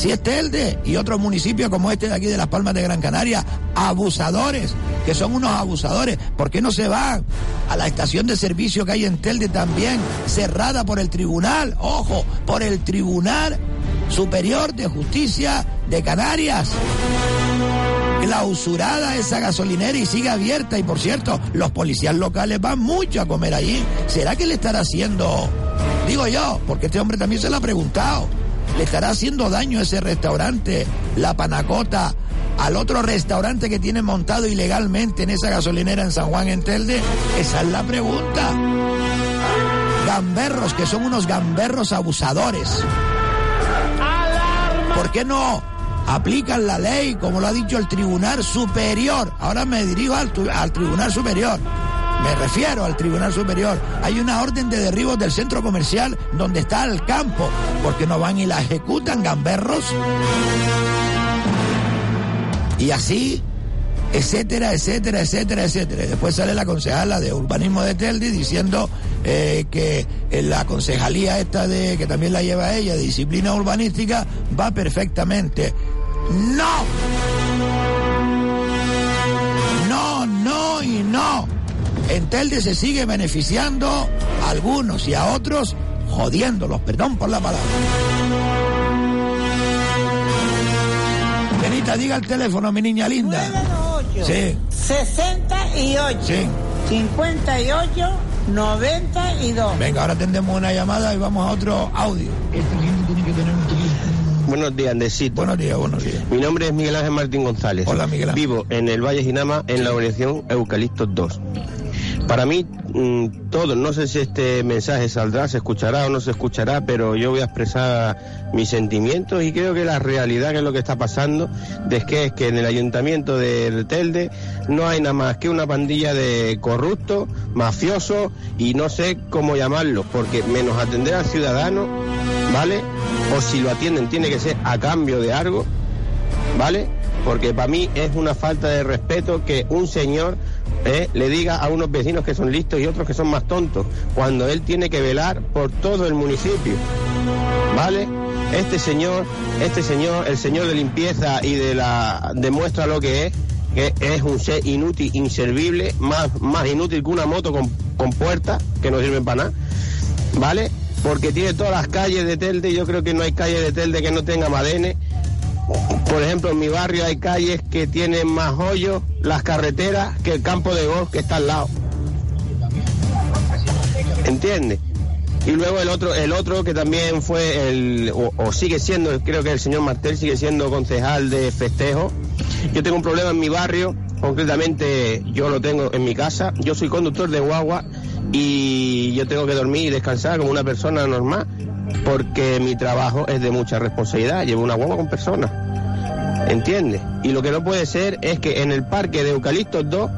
Así es Telde y otros municipios como este de aquí de Las Palmas de Gran Canaria, abusadores, que son unos abusadores. ¿Por qué no se van a la estación de servicio que hay en Telde también, cerrada por el tribunal, ojo, por el Tribunal Superior de Justicia de Canarias? Clausurada esa gasolinera y sigue abierta. Y por cierto, los policías locales van mucho a comer allí. ¿Será que le estará haciendo, digo yo, porque este hombre también se lo ha preguntado, le estará haciendo daño ese restaurante, la Panacota, al otro restaurante que tiene montado ilegalmente en esa gasolinera en San Juan en Telde? Esa es la pregunta. Gamberros, que son unos gamberros abusadores. ¿Por qué no aplican la ley, como lo ha dicho el Tribunal Superior. Ahora me dirijo al Tribunal Superior. Me refiero al Tribunal Superior. Hay una orden de derribo del centro comercial donde está el campo, porque no van y la ejecutan gamberros. Y así, etcétera, etcétera, etcétera, etcétera. Después sale la concejala de urbanismo de Teldi diciendo eh, que la concejalía esta de que también la lleva ella, de disciplina urbanística, va perfectamente. ¡No! No, no y no. En Telde se sigue beneficiando a algunos y a otros jodiéndolos, perdón por la palabra. Benita, diga el teléfono, mi niña linda. 98, Sí. 68. Sí. 58, 92. Venga, ahora tendemos una llamada y vamos a otro audio. Buenos días, Andesito. Buenos días, buenos días. Mi nombre es Miguel Ángel Martín González. Hola, Miguel Ángel. Vivo en el Valle Ginama, en la organización Eucaliptos 2. Para mí, mm, todo, no sé si este mensaje saldrá, se escuchará o no se escuchará, pero yo voy a expresar mis sentimientos y creo que la realidad que es lo que está pasando es que es que en el ayuntamiento de Telde no hay nada más que una pandilla de corruptos, mafiosos y no sé cómo llamarlos, porque menos atender al ciudadano, ¿vale? O si lo atienden tiene que ser a cambio de algo, ¿vale? Porque para mí es una falta de respeto que un señor eh, le diga a unos vecinos que son listos y otros que son más tontos, cuando él tiene que velar por todo el municipio, ¿vale? Este señor, este señor, el señor de limpieza y de la demuestra lo que es, que es un ser inútil, inservible, más, más inútil que una moto con, con puertas que no sirven para nada, ¿vale? Porque tiene todas las calles de Telde, yo creo que no hay calle de Telde que no tenga madenes. Por ejemplo, en mi barrio hay calles que tienen más hoyos, las carreteras, que el campo de golf que está al lado. ¿Entiendes? Y luego el otro, el otro que también fue el, o, o sigue siendo, creo que el señor Martel sigue siendo concejal de festejo. Yo tengo un problema en mi barrio, concretamente yo lo tengo en mi casa. Yo soy conductor de guagua y yo tengo que dormir y descansar como una persona normal porque mi trabajo es de mucha responsabilidad. Llevo una guagua con personas. ¿Entiendes? Y lo que no puede ser es que en el parque de Eucaliptos 2,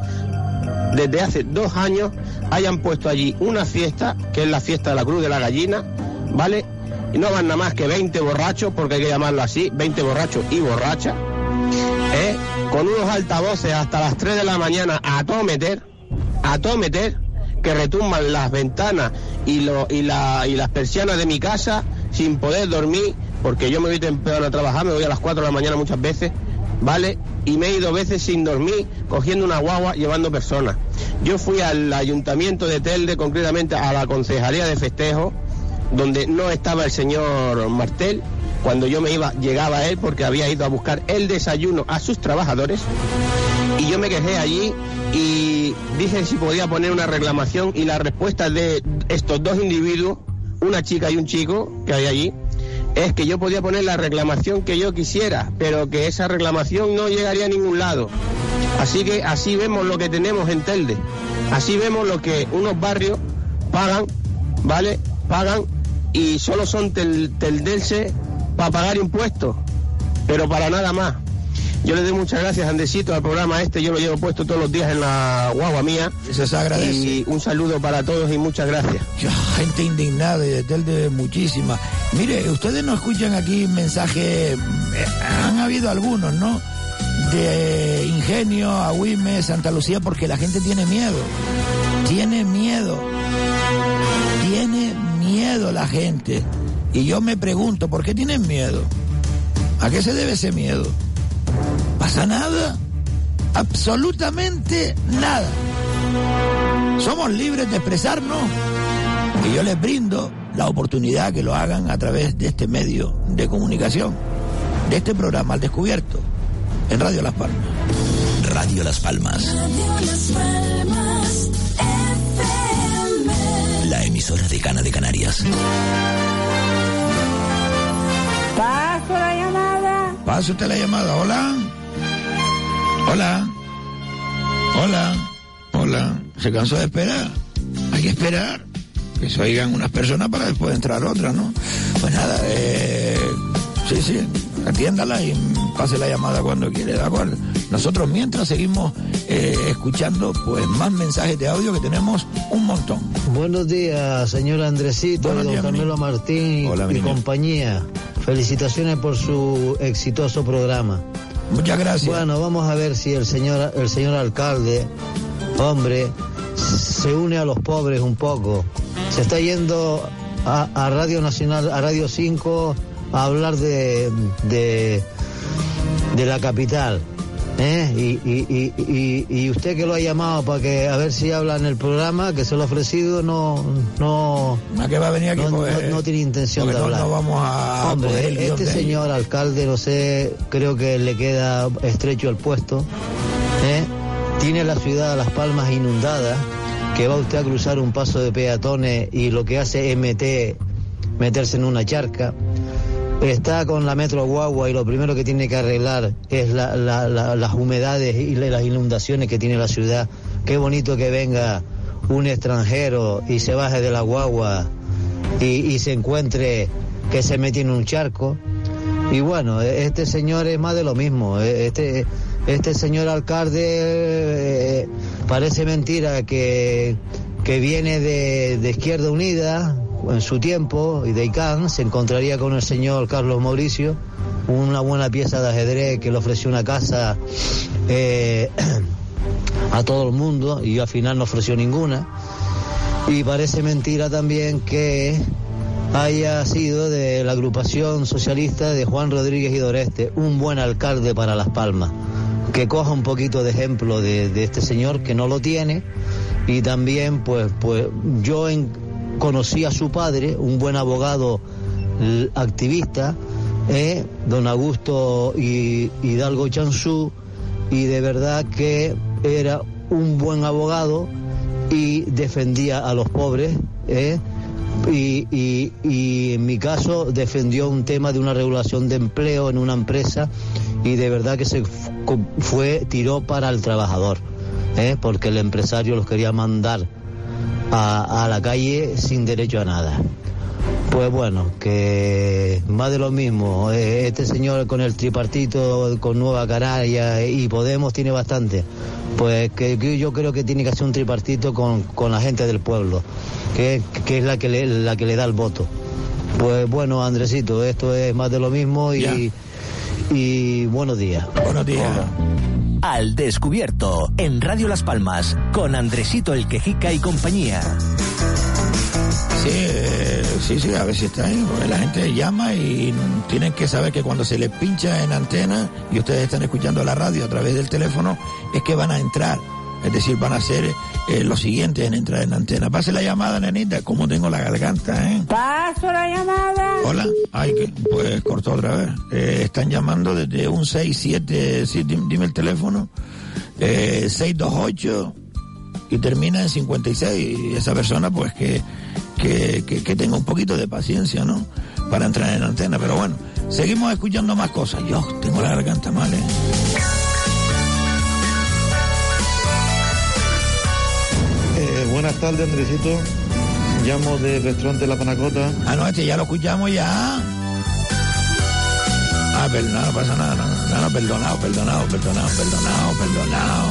desde hace dos años, hayan puesto allí una fiesta, que es la fiesta de la Cruz de la Gallina, ¿vale? Y no van nada más que 20 borrachos, porque hay que llamarlo así, 20 borrachos y borrachas, ¿eh? con unos altavoces hasta las 3 de la mañana a todo meter, a todo meter, que retumban las ventanas y, y, la, y las persianas de mi casa sin poder dormir, porque yo me voy temprano a trabajar, me voy a las 4 de la mañana muchas veces, ¿vale? Y me he ido veces sin dormir, cogiendo una guagua, llevando personas. Yo fui al ayuntamiento de Telde, concretamente a la concejalía de festejo, donde no estaba el señor Martel, cuando yo me iba, llegaba él porque había ido a buscar el desayuno a sus trabajadores y yo me quejé allí y dije si podía poner una reclamación y la respuesta de estos dos individuos, una chica y un chico que hay allí, es que yo podía poner la reclamación que yo quisiera, pero que esa reclamación no llegaría a ningún lado. Así que así vemos lo que tenemos en Telde. Así vemos lo que unos barrios pagan, ¿vale? Pagan y solo son tel para pagar impuestos, pero para nada más. Yo le doy muchas gracias, Andesito, al programa este. Yo lo llevo puesto todos los días en la guagua mía. Eso se agradece. Y un saludo para todos y muchas gracias. Gente indignada y de Telde muchísima. Mire, ustedes no escuchan aquí mensajes, eh, han habido algunos, ¿no? De Ingenio, Agüime, Santa Lucía, porque la gente tiene miedo. Tiene miedo. Tiene miedo la gente. Y yo me pregunto, ¿por qué tienen miedo? ¿A qué se debe ese miedo? ¿Pasa nada? Absolutamente nada. Somos libres de expresarnos y yo les brindo la oportunidad que lo hagan a través de este medio de comunicación, de este programa al descubierto, en Radio Las Palmas. Radio Las Palmas. La emisora de Cana de Canarias. Paso la llamada. Pase usted la llamada. Hola. Hola. Hola. Hola. ¿Se cansó de esperar? Hay que esperar. Que se oigan unas personas para después entrar otras, ¿no? Pues nada, eh, sí, sí, atiéndala y pase la llamada cuando quiere, ¿de acuerdo? Nosotros mientras seguimos eh, escuchando pues más mensajes de audio que tenemos un montón. Buenos días, señor Andresito, Buenos don días, Carmelo Martín Hola, mi y niño. compañía. Felicitaciones por su exitoso programa. Muchas gracias. Bueno, vamos a ver si el señor, el señor alcalde, hombre, se une a los pobres un poco. Se está yendo a, Radio Nacional, a Radio 5, a hablar de, de la capital. ¿Eh? Y, y, y, y, y usted que lo ha llamado para que a ver si habla en el programa, que se lo ha ofrecido, no, no, ¿A qué va a venir aquí? no, no- no tiene intención de hablar. no vamos a Hombre, este ahí. señor alcalde, no sé, creo que le queda estrecho el puesto. ¿eh? Tiene la ciudad de Las Palmas inundada, que va usted a cruzar un paso de peatones y lo que hace es meter, meterse en una charca. Está con la metro guagua y lo primero que tiene que arreglar es la- la- la- las humedades y la- las inundaciones que tiene la ciudad. Qué bonito que venga un extranjero y se baje de la guagua y, se encuentre que se mete en un charco. Y bueno, este señor es más de lo mismo. Este, este señor alcalde eh, parece mentira que, que viene de, de Izquierda Unida en su tiempo y de ICANN, se encontraría con el señor Carlos Mauricio, una buena pieza de ajedrez que le ofreció una casa eh, a todo el mundo y al final no ofreció ninguna. Y parece mentira también que haya sido de la agrupación socialista de Juan Rodríguez y Doreste, un buen alcalde para Las Palmas. Que coja un poquito de ejemplo de, de este señor que no lo tiene. Y también, pues, pues yo en- conocí a su padre, un buen abogado activista, eh, don Augusto Hidalgo Chansú, y de verdad que era un buen abogado y defendía a los pobres, ¿eh? y, en mi caso defendió un tema de una regulación de empleo en una empresa y de verdad que se fu- fue, tiró para el trabajador, ¿eh? porque el empresario los quería mandar a, a la calle sin derecho a nada. Pues bueno, que más de lo mismo. eh, Este señor con el tripartito, con Nueva Canaria y Podemos tiene bastante. Pues que, que yo creo que tiene que hacer un tripartito con, con la gente del pueblo, que, que es la que, le, la que le da el voto. Pues bueno, Andresito, esto es más de lo mismo y, y buenos días. Buenos días. Al descubierto, en Radio Las Palmas, con Andresito el Quejica y compañía. Sí, sí, sí, a si está ahí, porque la gente llama y tienen que saber que cuando se les pincha en antena y ustedes están escuchando la radio a través del teléfono, es que van a entrar. Es decir, van a ser eh, los siguientes en entrar en antena. Pase la llamada, nenita, como tengo la garganta, ¿eh? Paso la llamada. Hola, ay, que pues cortó otra vez. Eh, están llamando desde un 67, sí, dim- dime el teléfono, eh, 628 y termina en 56. Y esa persona, pues que, que, que, que tenga un poquito de paciencia, ¿no? Para entrar en antena. Pero bueno, seguimos escuchando más cosas. Yo tengo la garganta mal, ¿eh? Buenas tardes, Andresito. Llamo del restaurante La Panacota. Ah, no, este ya lo escuchamos ya. Ah, perdonado, no pasa nada, no, no, no, perdonado, perdonado, perdonado, perdonado, perdonado.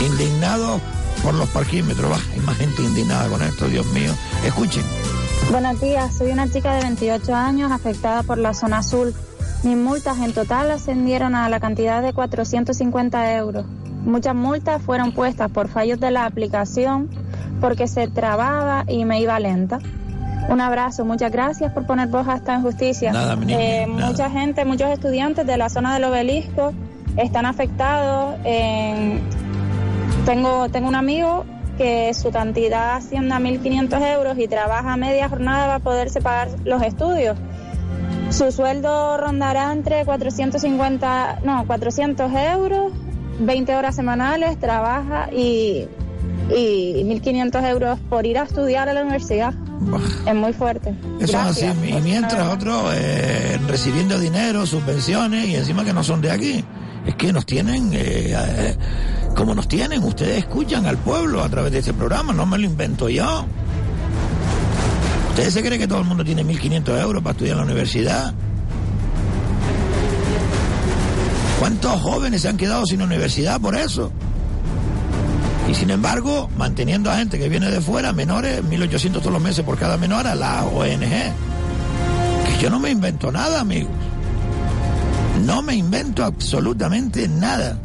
Indignado por los parquímetros, va, hay más gente indignada con esto, Dios mío. Escuchen. Buenos días, soy una chica de 28 años afectada por la zona azul. Mis multas en total ascendieron a la cantidad de 450 euros. Muchas multas fueron puestas por fallos de la aplicación porque se trababa y me iba lenta. Un abrazo, muchas gracias por poner voz a esta injusticia. Nada, niña, Eh, nada. Mucha gente, muchos estudiantes de la zona del obelisco están afectados. en- Tengo, tengo un amigo que su cantidad asciende a 1.500 euros y trabaja media jornada para poderse pagar los estudios. Su sueldo rondará entre 450, no, 400 euros, 20 horas semanales, trabaja y, y 1.500 euros por ir a estudiar a la universidad. Es muy fuerte. Eso es así. Y mientras otros eh, recibiendo dinero, subvenciones y encima que no son de aquí. Es que nos tienen, eh, eh, como nos tienen, ustedes escuchan al pueblo a través de este programa, no me lo invento yo. ¿Ustedes se creen que todo el mundo tiene 1.500 euros para estudiar en la universidad? ¿Cuántos jóvenes se han quedado sin universidad por eso? Y sin embargo, manteniendo a gente que viene de fuera, menores, 1.800 todos los meses por cada menor a la ONG. Que yo no me invento nada, amigos. No me invento absolutamente nada.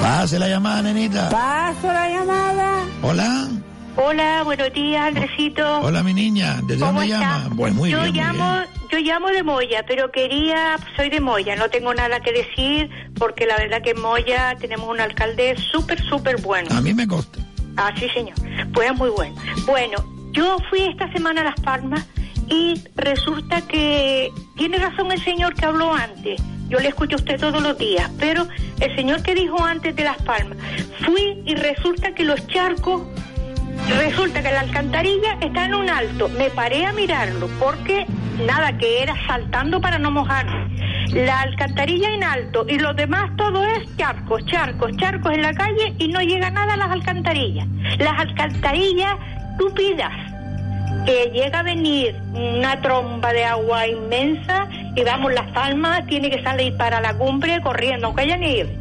Pase la llamada, nenita. Paso la llamada. Hola. Hola, buenos días, Andresito. Hola, mi niña. ¿De ¿Cómo dónde está? llama? Pues muy yo bien, muy llamo, bien. Yo llamo de Moya, pero quería, soy de Moya, no tengo nada que decir porque la verdad que en Moya tenemos un alcalde súper, súper bueno. A mí me consta. Ah, sí, señor. Pues muy bueno. Bueno, yo fui esta semana a Las Palmas y resulta que tiene razón el señor que habló antes. Yo le escucho a usted todos los días, pero el señor que dijo antes de Las Palmas, fui y resulta que los charcos, resulta que la alcantarilla está en un alto. Me paré a mirarlo porque nada, que era saltando para no mojarme. La alcantarilla en alto y lo demás todo es charcos, charcos, charcos en la calle y no llega nada a las alcantarillas. Las alcantarillas tupidas que llega a venir una tromba de agua inmensa y vamos, Las Palmas tiene que salir para la cumbre corriendo, aunque haya nieve,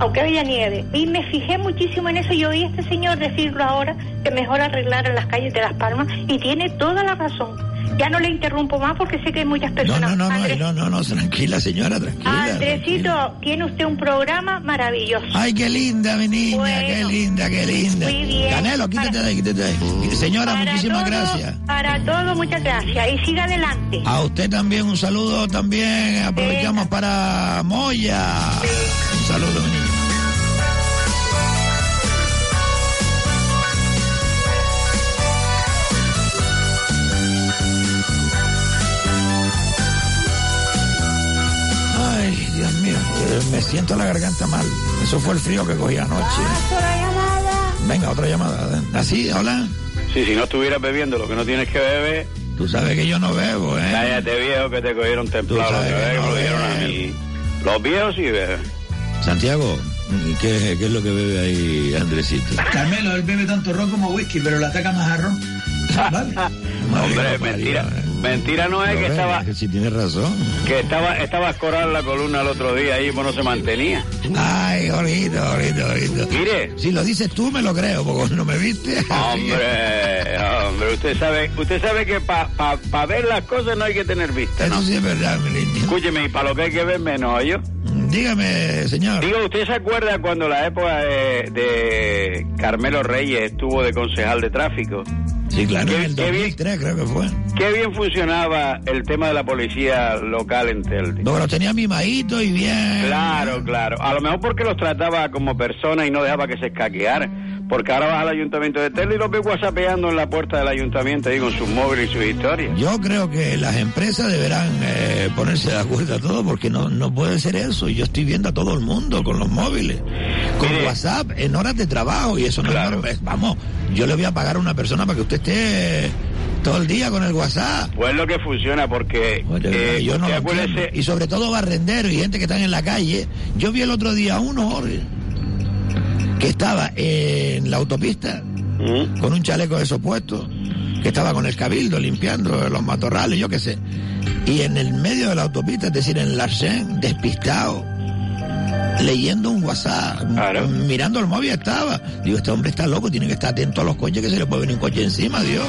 aunque haya nieve. Y me fijé muchísimo en eso y oí a este señor decirlo ahora que mejor arreglar las calles de Las Palmas y tiene toda la razón. Ya no le interrumpo más porque sé que hay muchas No, personas. no, no, no, Andrés- no, no, no, tranquila, señora, tranquila. Andresito, tiene usted un programa maravilloso. Ay, qué linda, mi niña, qué linda, qué linda. Muy bien. Canelo, quítate de ahí, quítate de ahí. Señora, Para muchísimas todo- gracias. Para todo, muchas gracias. Y siga adelante. A usted también un saludo, también aprovechamos para Moya. Un saludo, mi me siento la garganta mal. Eso fue el frío que cogí anoche. Llamada. Venga, otra llamada. Así, hola. Sí, si no estuvieras bebiendo lo que no tienes que beber, Tú sabes que yo no bebo, ¿eh? cállate viejo que te cogieron templado. no mí. Los viejos sí beben. Santiago, ¿qué, qué es lo que bebe ahí Andresito? Carmelo, él bebe tanto ron como whisky, pero le ataca más a ron. Hombre, mentira. Mentira no es que estaba, Si tienes razón. que estaba, estaba escorada la columna el otro día ahí, pues no se mantenía. Ay, Jorgito, Jorgito, Jorgito. Mire. Si lo dices tú, me lo creo, porque no me viste. Hombre, hombre, usted sabe, usted sabe que para ver las cosas no hay que tener vista, ¿no? Eso sí es verdad, mi niño. Escúcheme, y para lo que hay que ver menos, yo. Dígame, señor. Digo, ¿usted se acuerda cuando la época de, de Carmelo Reyes estuvo de concejal de tráfico? Sí, claro, Qué- en el qué bien- 2003 creo que fue. Qué bien funcionaba el tema de la policía local en Telde. Pero lo tenía mimadito y bien. Claro, claro. A lo mejor porque los trataba como personas y no dejaba que se escaquearan. Porque ahora vas al ayuntamiento de Telde y los ves whatsappeando en la puerta del ayuntamiento ahí con sus móviles y sus historias. Yo creo que las empresas deberán eh, ponerse de acuerdo a todo porque no, no puede ser eso. Yo estoy viendo a todo el mundo con los móviles, con WhatsApp en horas de trabajo y eso no es normal. Vamos, yo le voy a pagar a una persona para que usted esté todo el día con el WhatsApp. Pues es lo que funciona porque... eh, yo no lo. Y sobre todo barrenderos y gente que están en la calle. Yo vi el otro día uno, Jorge, que estaba en la autopista ¿Mm? con un chaleco de esos puestos, que estaba con el cabildo limpiando los matorrales, yo qué sé. Y en el medio de la autopista, es decir, en el arcén, despistado, leyendo un WhatsApp, mirando el móvil estaba. Digo, este hombre está loco, tiene que estar atento a los coches que se le puede venir un coche encima, Dios.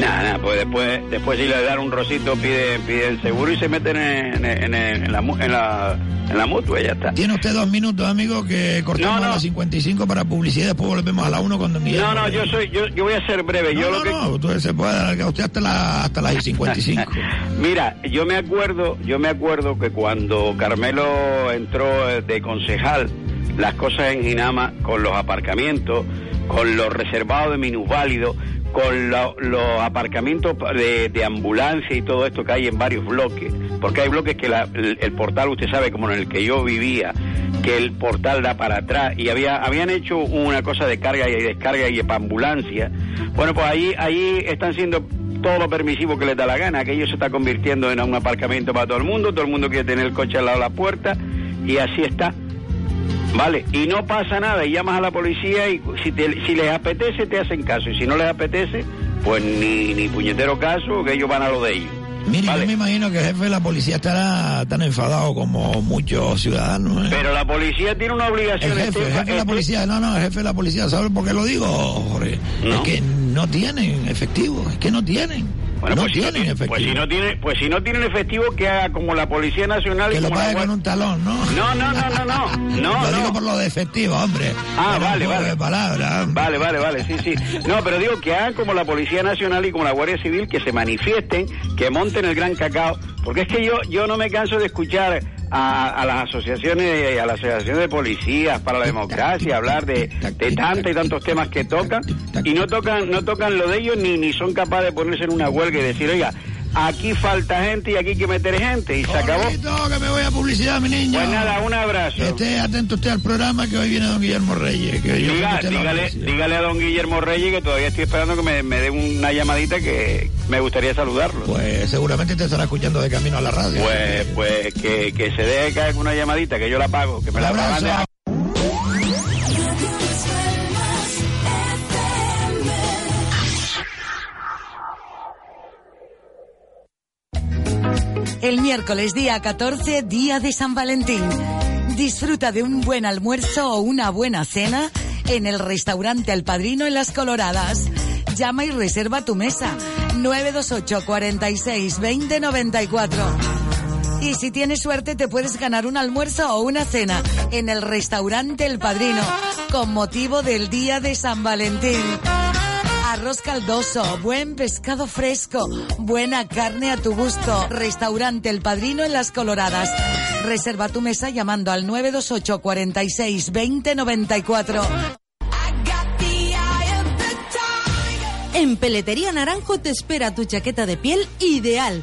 Nada, nada, pues después, después si le dan un rosito pide, pide el seguro y se meten en, en, en, en la, en, la, en la mutua y ya está. Tiene usted dos minutos, amigo, que cortamos a las 55 para publicidad y después volvemos a la 1 con Don Miguel. No, no, yo soy, yo, yo voy a ser breve. yo lo que No, usted se puede alargar usted hasta, la, hasta las 55. Mira, yo me acuerdo, yo me acuerdo que cuando Carmelo entró de concejal, las cosas en Ginama con los aparcamientos, con los reservados de minusválidos, con lo- los aparcamientos de, de ambulancia y todo esto que hay en varios bloques, porque hay bloques que la- el, portal, usted sabe, como en el que yo vivía, que el portal da para atrás y había habían hecho una cosa de carga y descarga y ambulancia. Bueno, pues ahí ahí están siendo todo lo permisivo que les da la gana. Aquello se está convirtiendo en un aparcamiento para todo el mundo, todo el mundo quiere tener el coche al lado de la puerta y así está. Vale, y no pasa nada, y llamas a la policía y si, te- si les apetece te hacen caso, y si no les apetece, pues ni, ni puñetero caso, que ellos van a lo de ellos. Mire, yo me imagino que el jefe de la policía estará tan enfadado como muchos ciudadanos. ¿eh? Pero la policía tiene una obligación. El jefe, el jefe de la policía, no, no, el jefe de la policía, ¿sabes por qué lo digo, Jorge? Es que no tienen efectivo, es que no tienen. Bueno, no pues, si tienen tiene- efectivo. pues si no tiene, pues si no tienen efectivo, que haga como la Policía Nacional que y lo la pague con un talón, ¿no? No, no, no, no, no, no, lo no. digo por lo de efectivo, hombre. Ah, vale, vale. de palabras. Vale, vale, vale, sí, sí. No, pero digo que hagan como la Policía Nacional y como la Guardia Civil, que se manifiesten, que monten el gran cacao, porque es que yo, yo no me canso de escuchar a, a las asociaciones, a la asociación de policías para la democracia, hablar de, de tantos y tantos temas que tocan, y no tocan, no tocan lo de ellos ni, ni son capaces de ponerse en una huelga y decir, oiga, aquí falta gente y aquí hay que meter gente, y se acabó. Que me voy a publicidad, mi niño. Pues nada, un abrazo. Esté atento usted al programa que hoy viene don Guillermo Reyes. Que Diga- dígale, dígale a don Guillermo Reyes que todavía estoy esperando que me, me dé una llamadita que me gustaría saludarlo. Pues seguramente te estará escuchando de camino a la radio. Pues, pues que, que se deje caer una llamadita, que yo la pago, que me la abrazo. El miércoles día 14, día de San Valentín. Disfruta de un buen almuerzo o una buena cena en el restaurante El Padrino en Las Coloradas. Llama y reserva tu mesa 928 46 20 94. Y si tienes suerte te puedes ganar un almuerzo o una cena en el restaurante El Padrino con motivo del día de San Valentín. Arroz caldoso, buen pescado fresco, buena carne a tu gusto. Restaurante El Padrino en Las Coloradas. Reserva tu mesa llamando al 928 46 20 94. En Peletería Naranjo te espera tu chaqueta de piel ideal.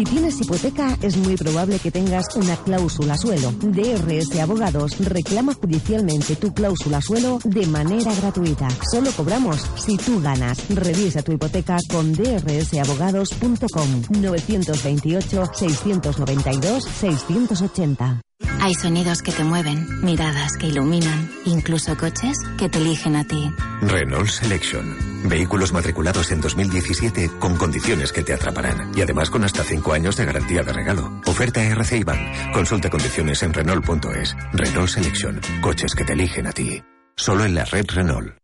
Si tienes hipoteca, es muy probable que tengas una cláusula suelo. DRS Abogados reclama judicialmente tu cláusula suelo de manera gratuita. Solo cobramos si tú ganas. Revisa tu hipoteca con drsabogados.com 928-692-680. Hay sonidos que te mueven, miradas que iluminan, incluso coches que te eligen a ti. Renault Selection. Vehículos matriculados en 2017 con condiciones que te atraparán. Y además con hasta 5 años de garantía de regalo. Oferta RC Iban. Consulta condiciones en Renault.es. Renault Selection. Coches que te eligen a ti. Solo en la red Renault.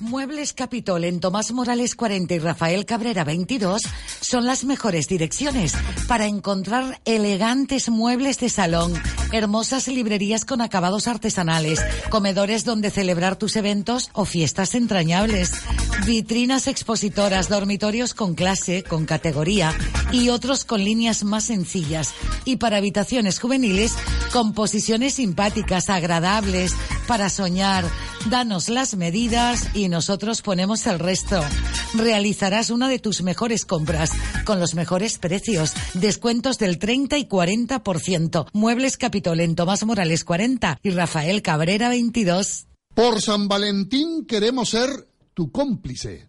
Muebles Capitol en Tomás Morales 40 y Rafael Cabrera 22 son las mejores direcciones para encontrar elegantes muebles de salón, hermosas librerías con acabados artesanales, comedores donde celebrar tus eventos o fiestas entrañables, vitrinas expositoras, dormitorios con clase, con categoría y otros con líneas más sencillas y para habitaciones juveniles con posiciones simpáticas, agradables, para soñar. Danos las medidas y nosotros ponemos el resto. Realizarás una de tus mejores compras con los mejores precios, descuentos del 30 y 40%. Muebles Capitol en Tomás Morales 40 y Rafael Cabrera 22. Por San Valentín queremos ser tu cómplice.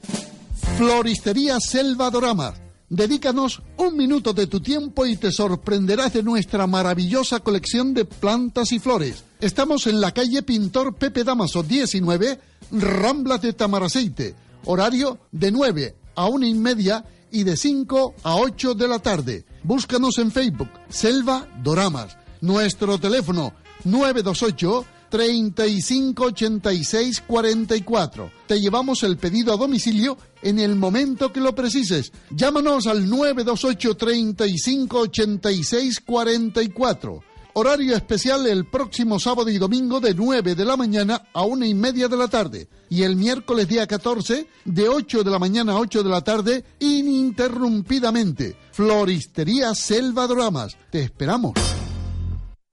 Floristería Selva Dorama. Dedícanos un minuto de tu tiempo y te sorprenderás de nuestra maravillosa colección de plantas y flores. Estamos en la calle Pintor Pepe Damaso 19, Ramblas de Tamaraceite. Horario de 9 a una y media y de 5 a 8 de la tarde. Búscanos en Facebook, Selva Doramas. Nuestro teléfono 928 35 86 44. Te llevamos el pedido a domicilio en el momento que lo precises. Llámanos al 928 35 86 44. Horario especial el próximo sábado y domingo de 9 de la mañana a una y media de la tarde. Y el miércoles día 14 de 8 de la mañana a 8 de la tarde ininterrumpidamente. Floristería Selva Dramas. Te esperamos.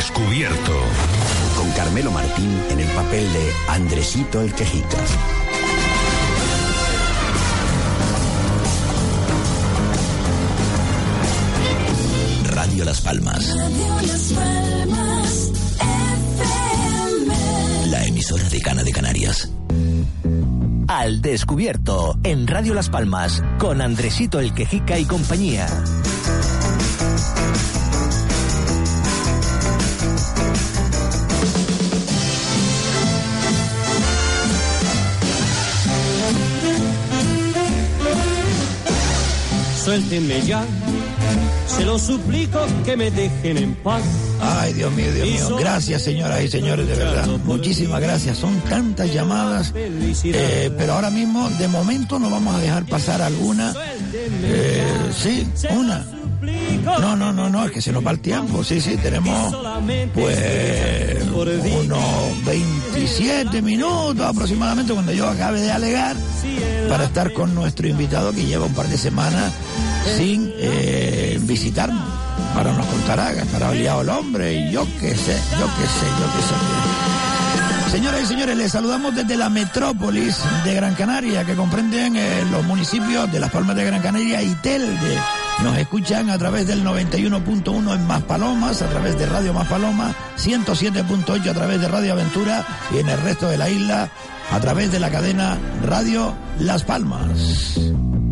Descubierto. Con Carmelo Martín en el papel de Andresito el Quejica. Radio Las Palmas. La emisora de Cana de Canarias. Al descubierto en Radio Las Palmas con Andresito el Quejica y compañía. Suéltenme ya, se lo suplico que me dejen en paz. Ay, Dios mío, Dios mío. Gracias, señoras y señores, de verdad. Muchísimas gracias. Son tantas llamadas, eh, pero ahora mismo, de momento, no vamos a dejar pasar alguna. Eh, sí, una. No, no, no, no, es que se nos va el tiempo. Sí, sí, tenemos pues unos 27 minutos aproximadamente cuando yo acabe de alegar para estar con nuestro invitado que lleva un par de semanas sin eh, visitarnos. Ahora nos contará que estará liado el hombre y yo qué sé, yo qué sé, yo qué sé. Señoras y señores, les saludamos desde la metrópolis de Gran Canaria, que comprenden eh, los municipios de Las Palmas de Gran Canaria y Telde. Nos escuchan a través del 91.1 en Maspalomas, a través de Radio Maspalomas, 107.8 a través de Radio Aventura y en el resto de la isla a través de la cadena Radio Las Palmas.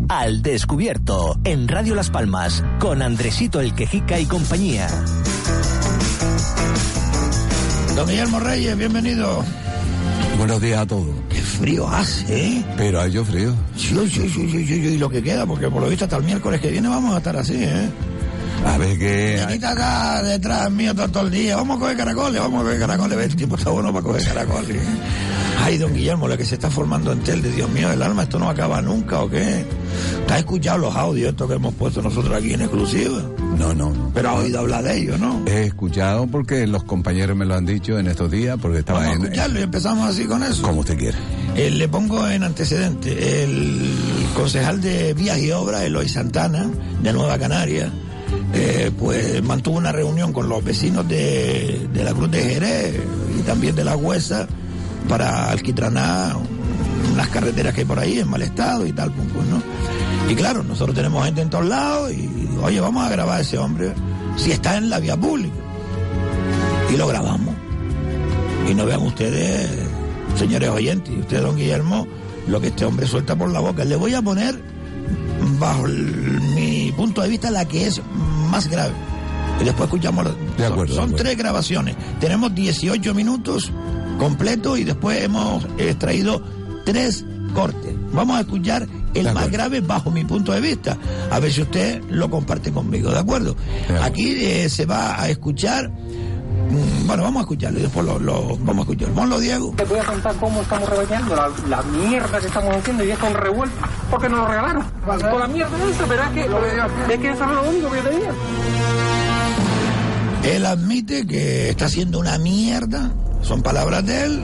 Al descubierto en Radio Las Palmas con Andresito el Quejica y compañía. Don Guillermo Reyes, bienvenido. Buenos días a todos. Qué frío hace, ¿eh? Pero ha hecho frío. Sí, sí, sí, sí, sí, y lo que queda, porque por lo visto hasta el miércoles que viene vamos a estar así, ¿eh? A ver qué. Venita acá detrás mío todo, todo el día. Vamos a coger caracoles, vamos a coger caracoles. El tiempo está bueno para coger caracoles. Ay, don Guillermo, la que se está formando en Telde, Dios mío, el alma, esto no acaba nunca, ¿o qué? ¿Te has escuchado los audios estos que hemos puesto nosotros aquí en exclusiva? No, no. Pero has oído hablar de ellos, ¿no? He escuchado porque los compañeros me lo han dicho en estos días, porque estaba Vamos a en. escucharlo y empezamos así con eso. Como usted quiera. Eh, le pongo en antecedente. El concejal de Vías y Obras, Eloy Santana, de Nueva Canaria, eh, pues mantuvo una reunión con los vecinos de, de la Cruz de Jerez y también de la Huesa para alquitranar unas carreteras que hay por ahí en mal estado y tal, pues, pues, ¿no? Y claro, nosotros tenemos gente en todos lados y, oye, vamos a grabar a ese hombre si está en la vía pública. Y lo grabamos. Y no vean ustedes, señores oyentes, y usted, don Guillermo, lo que este hombre suelta por la boca. Le voy a poner, bajo el- mi punto de vista, la que es más grave. Y después escuchamos. De acuerdo, son de acuerdo. tres grabaciones. Tenemos 18 minutos completos y después hemos extraído tres cortes. Vamos a escuchar el más grave bajo mi punto de vista. A ver si usted lo comparte conmigo, ¿de acuerdo? Aquí eh, se va a escuchar. mm, Bueno, vamos a escucharlo y después lo, lo- vamos a escucharlo. Ponlo, Diego. Te voy a contar cómo estamos rebañando la, la mierda que estamos haciendo y es con revuelto porque nos lo regalaron. Con la mierda esa, pero es que, es que eso es lo único que tenía. Él admite que está haciendo una mierda, son palabras de él,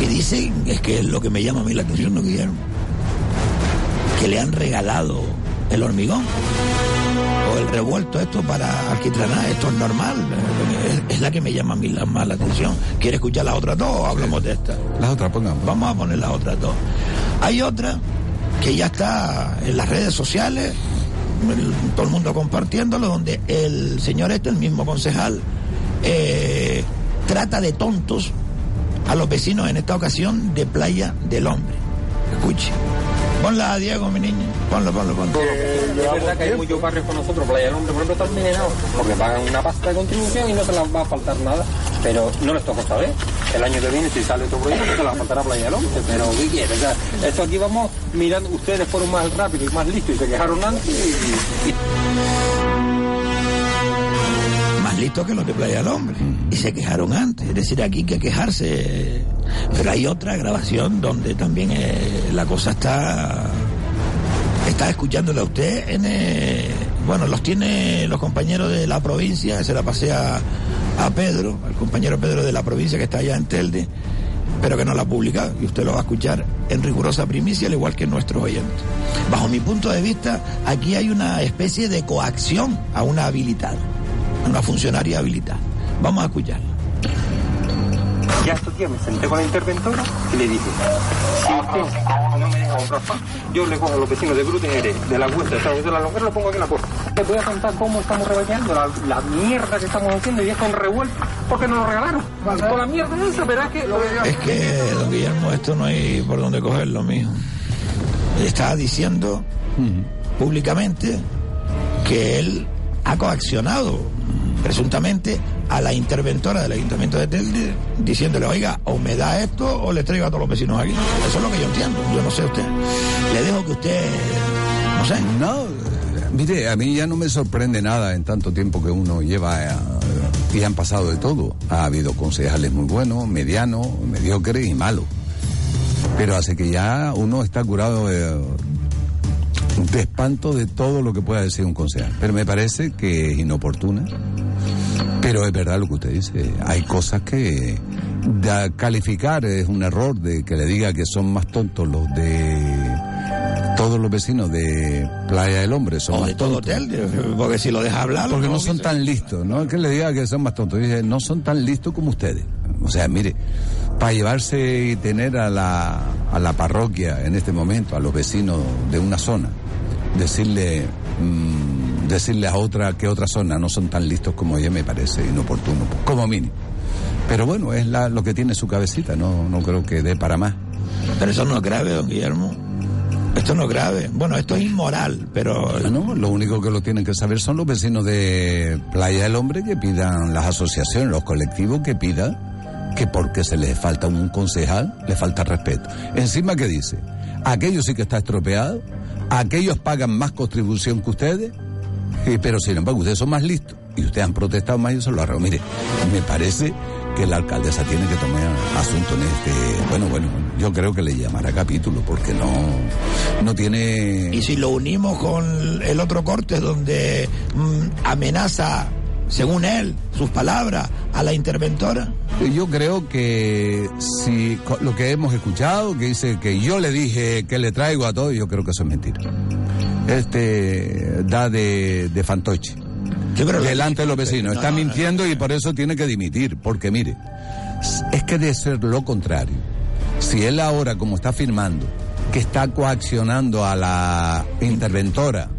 y dice, es que es lo que me llama a mí la atención, ¿no, Guillermo? que le han regalado el hormigón o el revuelto esto para alquitranar, esto es normal, es, es la que me llama a mí la, más la atención. ¿Quiere escuchar las otras dos o hablamos de esta? Las otras pongamos. Vamos a poner las otras dos. Hay otra que ya está en las redes sociales, el- todo el mundo compartiéndolo, donde el señor este, el mismo concejal, eh, trata de tontos a los vecinos en esta ocasión de Playa del Hombre. Escuche. Ponla, Diego, mi niño. Ponlo, ponlo, ponlo. Es verdad que hay muchos barrios con nosotros, Playa del Hombre, por ejemplo, están envenenados, porque pagan una pasta de contribución y no se les va a faltar nada. Pero no les toca saber. El año que viene, si sale otro proyecto, se les va a faltar a Playa del Hombre. Pero, ¿qué quieres? O sea, esto aquí vamos mirando, ustedes fueron más rápidos y más listos y se quejaron antes y- más listos que los de Playa del Hombre. Y se quejaron antes. Es decir, aquí hay que quejarse. Pero hay otra grabación donde también eh, la cosa está. Está escuchándole a usted eh, bueno, los tiene los compañeros de la provincia, se la pasé a, Pedro, al compañero Pedro de la provincia que está allá en Telde, pero que no la ha publicado y usted lo va a escuchar en rigurosa primicia, al igual que nuestros oyentes. Bajo mi punto de vista, aquí hay una especie de coacción a una habilitada, a una funcionaria habilitada. Vamos a escucharla. Ya estos días me senté con la interventora y le dije, si usted no me deja comprar pan, yo le cojo a los vecinos de Gluten de la Huerta, de la Longuera, lo pongo aquí en la puerta. Le voy a contar cómo estamos rebañando la, la mierda que estamos haciendo y es con revuelto, porque nos lo regalaron. Con la mierda esa, verás que... Es que, don Guillermo, esto no hay por dónde cogerlo, mijo. Está diciendo públicamente que él ha coaccionado presuntamente a la interventora del Ayuntamiento de Telde diciéndole, oiga, o me da esto o le traigo a todos los vecinos aquí. Eso es lo que yo entiendo. Yo no sé usted. Le dejo que usted, no sé. No, mire, a mí ya no me sorprende nada en tanto tiempo que uno lleva eh, y han pasado de todo. Ha habido concejales muy buenos, medianos, mediocres y malos. Pero hace que ya uno está curado eh, de espanto de todo lo que pueda decir un concejal. Pero me parece que es inoportuna. Pero es verdad lo que usted dice. Hay cosas que da- calificar es un error de que le diga que son más tontos los de todos los vecinos de Playa del Hombre son O más de todo. Telde, porque si lo deja hablar... Porque no son tan listos, no es que le diga que son más tontos, dice, no son tan listos como ustedes. O sea, mire, para llevarse y tener a la, a la parroquia en este momento, a los vecinos de una zona, decirle, mm, decirle a otra que otra zona no son tan listos como ella me parece inoportuno, como mínimo. Pero bueno, es la, lo que tiene su cabecita, no, no creo que dé para más. Pero eso no es grave, don Guillermo. Esto no es grave. Bueno, esto es inmoral, pero... No, lo único que lo tienen que saber son los vecinos de Playa del Hombre que pidan las asociaciones, los colectivos que pidan que porque se les falta un concejal, le falta respeto. Encima que dice, aquellos sí que está estropeado, aquellos pagan más contribución que ustedes, pero sin embargo ustedes son más listos y ustedes han protestado más y eso lo arreglo. Mire, me parece que la alcaldesa tiene que tomar asunto en este. Bueno, bueno, yo creo que le llamará capítulo porque no, no tiene. Y si lo unimos con el otro corte donde mm, amenaza, según él, sus palabras, a la interventora. Yo creo que si lo que hemos escuchado, que dice que yo le dije que le traigo a todo, yo creo que eso es mentira. Este da de, de fantoche. delante de los vecinos. Está mintiendo y por eso tiene que dimitir. Porque mire, es que de ser lo contrario. Si él ahora, como está firmando, que está coaccionando a la interventora,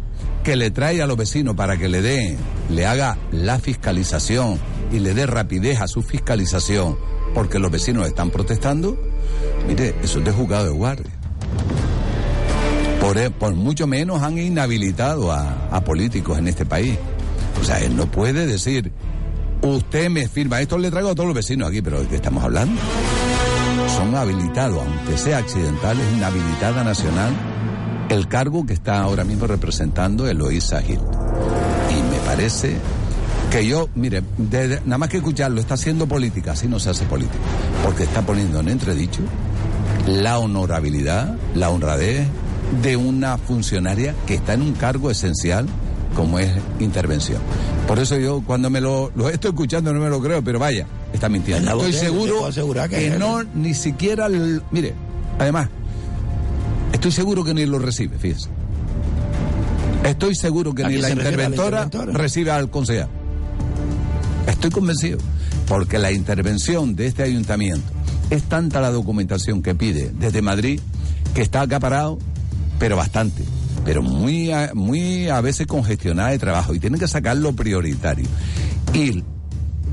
que le trae a los vecinos para que le dé, le haga la fiscalización y le dé rapidez a su fiscalización, porque los vecinos están protestando, mire, eso es de juzgado de guardia. Por, e- por mucho menos han inhabilitado a, políticos en este país. O sea, él no puede decir, usted me firma, esto le traigo a todos los vecinos aquí, pero ¿de qué estamos hablando? Son habilitados, aunque sea accidental, es una habilitada nacional el cargo que está ahora mismo representando Eloísa Gil. Y me parece que yo, mire, nada más que escucharlo, está haciendo política, así no se hace política, porque está poniendo en entredicho la honorabilidad, la honradez de una funcionaria que está en un cargo esencial como es intervención. Por eso yo cuando me lo, lo estoy escuchando no me lo creo, pero vaya, está mintiendo. Estoy seguro que que es- no ni siquiera, el- mire, además, estoy seguro que ni lo recibe, fíjese. Estoy seguro que ¿A ni la se refiere a la interventora, interventora? recibe al concejal. Estoy convencido. Porque la intervención de este ayuntamiento es tanta la documentación que pide desde Madrid que está acaparado, pero bastante. Pero muy a, muy a veces congestionada de trabajo y tienen que sacar lo prioritario. Y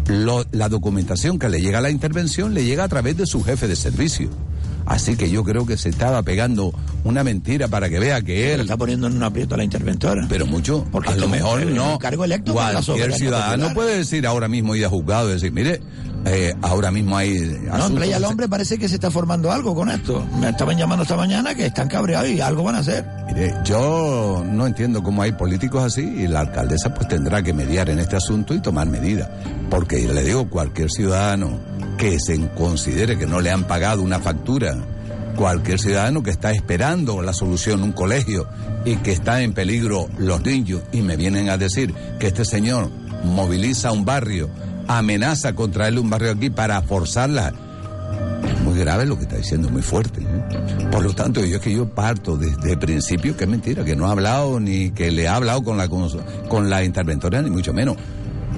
lo- la documentación que le llega a la intervención le llega a través de su jefe de servicio. Así que yo creo que se estaba pegando una mentira para que vea que él. está poniendo en un aprieto a la interventora. Pero mucho. Porque a lo mejor no. cargo electo Cualquier ciudadano popular. puede decir ahora mismo ir a juzgado y decir, mire, eh, ahora mismo hay. No, asuntos Playa que del se- Hombre parece que se está formando algo con esto. Me estaban llamando esta mañana que están cabreados y algo van a hacer. Mire, yo no entiendo cómo hay políticos así y la alcaldesa pues tendrá que mediar en este asunto y tomar medidas. Porque le digo, cualquier ciudadano que se considere que no le han pagado una factura, cualquier ciudadano que está esperando la solución en un colegio y que está en peligro los niños y me vienen a decir que este señor moviliza un barrio, amenaza con traerle un barrio aquí para forzarla es muy grave lo que está diciendo, muy fuerte. ¿eh? Por lo tanto, yo es que yo parto desde el principio que es mentira, que no ha hablado ni que le ha hablado con la, cons- con la interventora, ni mucho menos.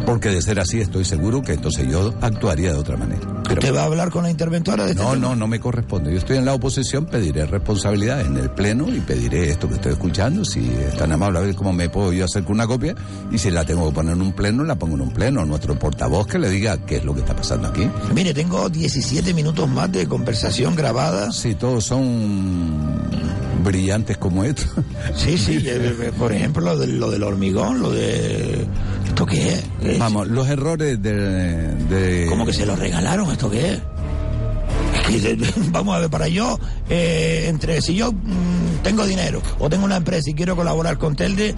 Porque de ser así, estoy seguro que entonces yo actuaría de otra manera. Pero- ¿Usted va a hablar con la interventora de este no, tema? no, no me corresponde. Yo estoy en la oposición, pediré responsabilidad en el Pleno y pediré esto que estoy escuchando. Si es tan amable, a ver cómo me puedo yo hacer con una copia. Y si la tengo que poner en un Pleno, la pongo en un Pleno. Nuestro portavoz que le diga qué es lo que está pasando aquí. Mire, tengo 17 minutos más de conversación grabada. Sí, todos son brillantes como esto. Sí, sí, eh, eh, por ejemplo, lo, de- lo del hormigón, lo de... ¿Esto qué es? Es- Vamos, los errores de... de... ¿Cómo que se lo regalaron? ¿Esto qué es? Eh, vamos a ver, para yo, eh, entre si yo mm, tengo dinero o tengo una empresa y quiero colaborar con Telde,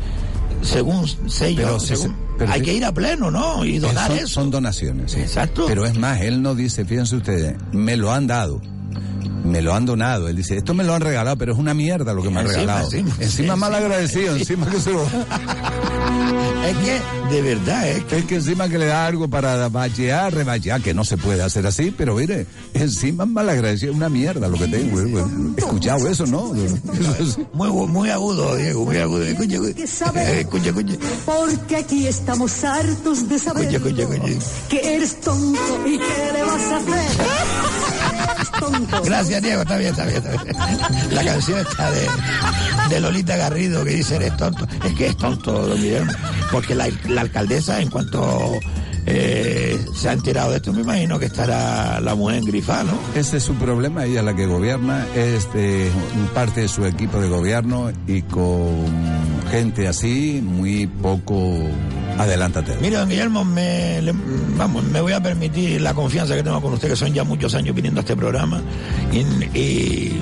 según sé yo, según- pero hay que ir a pleno, ¿no? Y donar son, eso. son donaciones. sí. Exacto. Pero es más, él no dice, fíjense ustedes, me lo han dado. Me lo han donado. Él dice, esto me lo han regalado, pero es una mierda lo que me han Encima, regalado. encima, Encima, sí, mal agradecido, encima que se lo... Es que, de verdad, es que... Es que encima que le da algo para bachear, rebachear, que no se puede hacer así, pero mire, encima mal agradecido, una mierda lo que tengo. eh, escuchado eso, ¿no? Eso es- Muy, muy agudo, Diego, muy agudo. Escucha, escucha, escucha, escucha. Porque aquí estamos hartos de saber que eres tonto y qué le vas a hacer. Tonto. Gracias, Diego, está bien, está bien, está bien. La canción está de, de Lolita Garrido que dice eres tonto. Es que es tonto, don Guillermo. Porque la, la alcaldesa, en cuanto eh, se ha enterado de esto, me imagino que estará la mujer engrifada, ¿no? Ese es su problema, ella es la que gobierna, es de parte de su equipo de gobierno y con gente así, muy poco adelántate. Mire, don Guillermo, me, le- vamos, me voy a permitir la confianza que tengo con usted, que son ya muchos años viniendo a este programa. Y, y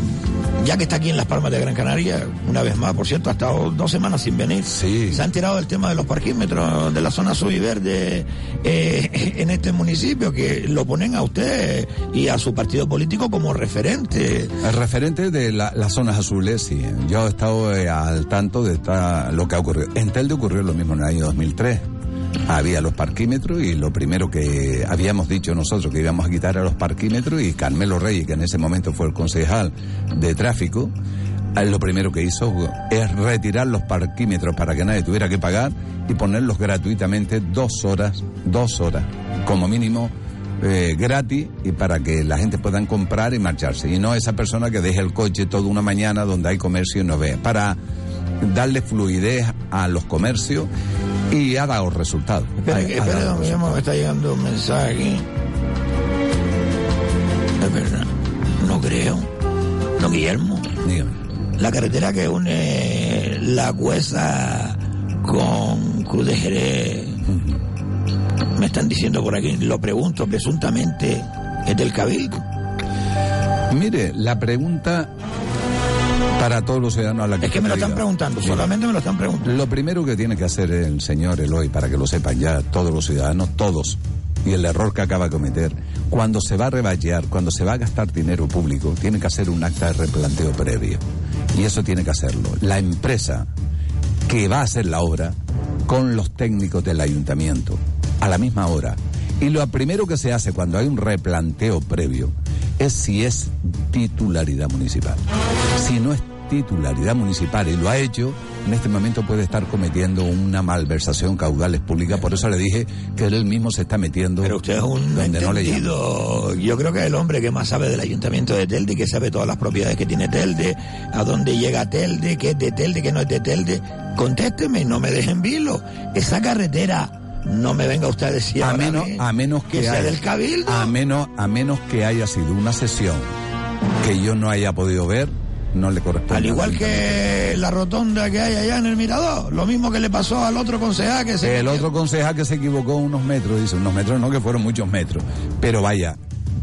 ya que está aquí en Las Palmas de Gran Canaria, una vez más, por cierto, ha estado dos semanas sin venir. Sí. Se ha enterado del tema de los parquímetros de la zona azul y verde eh, en este municipio, que lo ponen a usted y a su partido político como referente. El referente de la- las zonas azules, sí. Yo he estado eh, al tanto de esta- lo que ha ocurrido. En Telde ocurrió lo mismo en el año 2003. Había los parquímetros y lo primero que habíamos dicho nosotros que íbamos a quitar era los parquímetros y Carmelo Reyes, que en ese momento fue el concejal de tráfico, lo primero que hizo es retirar los parquímetros para que nadie tuviera que pagar y ponerlos gratuitamente dos horas, dos horas, como mínimo eh, gratis y para que la gente puedan comprar y marcharse. Y no esa persona que deje el coche toda una mañana donde hay comercio y no ve. Para darle fluidez a los comercios y ha dado resultados. Espere, Ha- que- ha dado me está llegando un mensaje aquí. Es verdad, no creo. Don Guillermo, Dígame. la carretera que une la Cuesa con Cruz de Jerez, me están diciendo por aquí, lo pregunto, presuntamente es del Cabildo. Mire, la pregunta para todos los ciudadanos a la que Es que me lo están preguntando, solamente me lo están preguntando. Lo primero que tiene que hacer el señor Eloy, para que lo sepan ya todos los ciudadanos, todos, y el error que acaba de cometer, cuando se va a reballear, cuando se va a gastar dinero público, tiene que hacer un acta de replanteo previo. Y eso tiene que hacerlo. La empresa que va a hacer la obra con los técnicos del ayuntamiento a la misma hora. Y lo primero que se hace cuando hay un replanteo previo es si es titularidad municipal. Si no es titularidad municipal y lo ha hecho, en este momento puede estar cometiendo una malversación caudales públicas. Por eso le dije que él mismo se está metiendo Pero usted es un donde no le. Yo creo que es el hombre que más sabe del ayuntamiento de Telde, que sabe todas las propiedades que tiene Telde, a dónde llega Telde, qué es de Telde, qué no es de Telde. Contésteme, no me dejen vilo. Esa carretera, no me venga usted a decir a menos, a menos que, que sea haya- del cabildo. a menos a menos que haya sido una sesión que yo no haya podido ver no le corresponde Al igual al que la rotonda que hay allá en el Mirador, lo mismo que le pasó al otro concejal que se el otro concejal que se equivocó unos metros dice unos metros no que fueron muchos metros pero vaya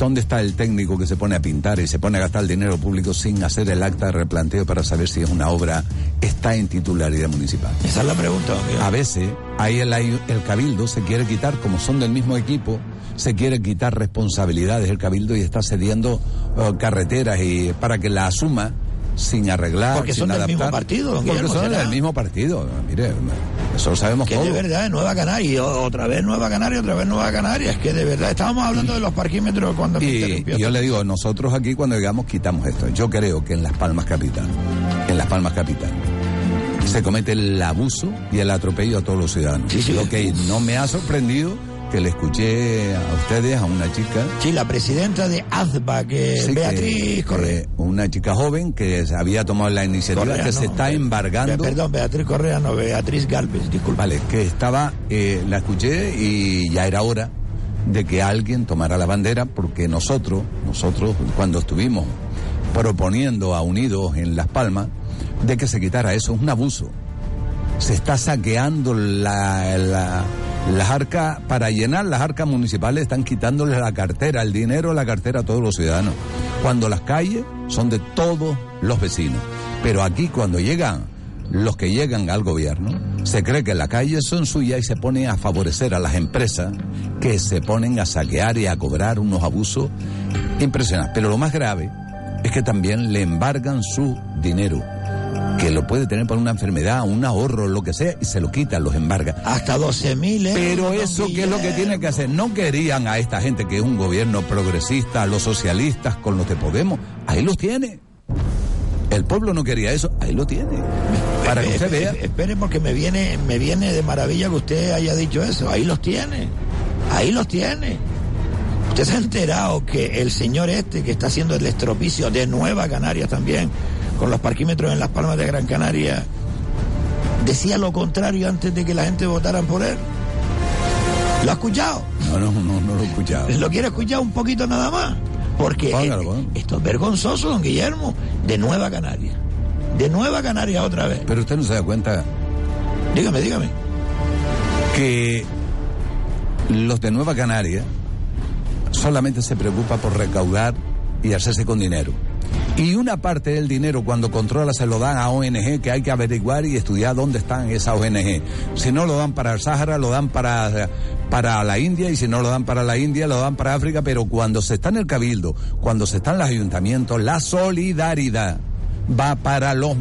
¿Dónde está el técnico que se pone a pintar y se pone a gastar el dinero público sin hacer el acta de replanteo para saber si es una obra está en titularidad municipal? Esa es la pregunta. A veces ahí el, el cabildo se quiere quitar, como son del mismo equipo, se quiere quitar responsabilidades el cabildo y está cediendo eh, carreteras y para que la asuma sin arreglar, Porque sin son del mismo partido, don Porque son ¿será? del mismo partido. Mire, eso lo sabemos Que todos. de verdad, Nueva Canaria, otra vez Nueva Canaria, otra vez Nueva Canaria. Es que de verdad, estábamos hablando de los parquímetros cuando Y, y yo le digo, nosotros aquí cuando llegamos quitamos esto. Yo creo que en Las Palmas Capital, en Las Palmas Capital, se comete el abuso y el atropello a todos los ciudadanos. Lo que no me ha sorprendido que le escuché a ustedes, a una chica. Sí, la presidenta de AZBA, que Sí, que- Beatriz Correa. que una chica joven que había tomado la iniciativa, Correa, que se está Be- embargando. Perdón, Beatriz Correa, no, Beatriz Galvez, disculpa. Vale, que estaba, eh, la escuché y ya era hora de que alguien tomara la bandera porque nosotros, nosotros cuando estuvimos proponiendo a Unidos en Las Palmas de que se quitara eso, es un abuso. Se está saqueando la, la- las arcas, para llenar las arcas municipales están quitándole la cartera, el dinero de la cartera a todos los ciudadanos. Cuando las calles son de todos los vecinos. Pero aquí cuando llegan los que llegan al gobierno, se cree que las calles son suyas y se pone a favorecer a las empresas que se ponen a saquear y a cobrar unos abusos impresionantes. Pero lo más grave es que también le embargan su dinero, que lo puede tener por una enfermedad, un ahorro, lo que sea, y se lo quitan, los embarga. Hasta 12 mil euros. Pero don eso, ¿qué es lo que tiene que hacer? No querían a esta gente que es un gobierno progresista, a los socialistas con los de Podemos. Ahí los tiene. El pueblo no quería eso, ahí lo tiene. Para que usted vea. espere, Espere, porque me viene, me viene de maravilla que usted haya dicho eso. Ahí los tiene. Ahí los tiene. Usted se ha enterado que el señor este que está haciendo el estropicio de Nueva Canarias también, con los parquímetros en las palmas de Gran Canaria, decía lo contrario antes de que la gente votaran por él. ¿Lo ha escuchado? No, no, no, no lo he escuchado. ¿Lo quiere escuchar un poquito nada más? Porque Póngalo, eh, esto es vergonzoso, don Guillermo, de Nueva Canaria. De Nueva Canaria otra vez. Pero usted no se da cuenta Dígame, dígame. que los de Nueva Canaria solamente se preocupa por recaudar y hacerse con dinero. Y una parte del dinero cuando controla se lo dan a ONG que hay que averiguar y estudiar dónde están esas ONG. Si no lo dan para el Sáhara, lo dan para, para la India y si no lo dan para la India, lo dan para África. Pero cuando se está en el cabildo, cuando se está en los ayuntamientos, la solidaridad va para los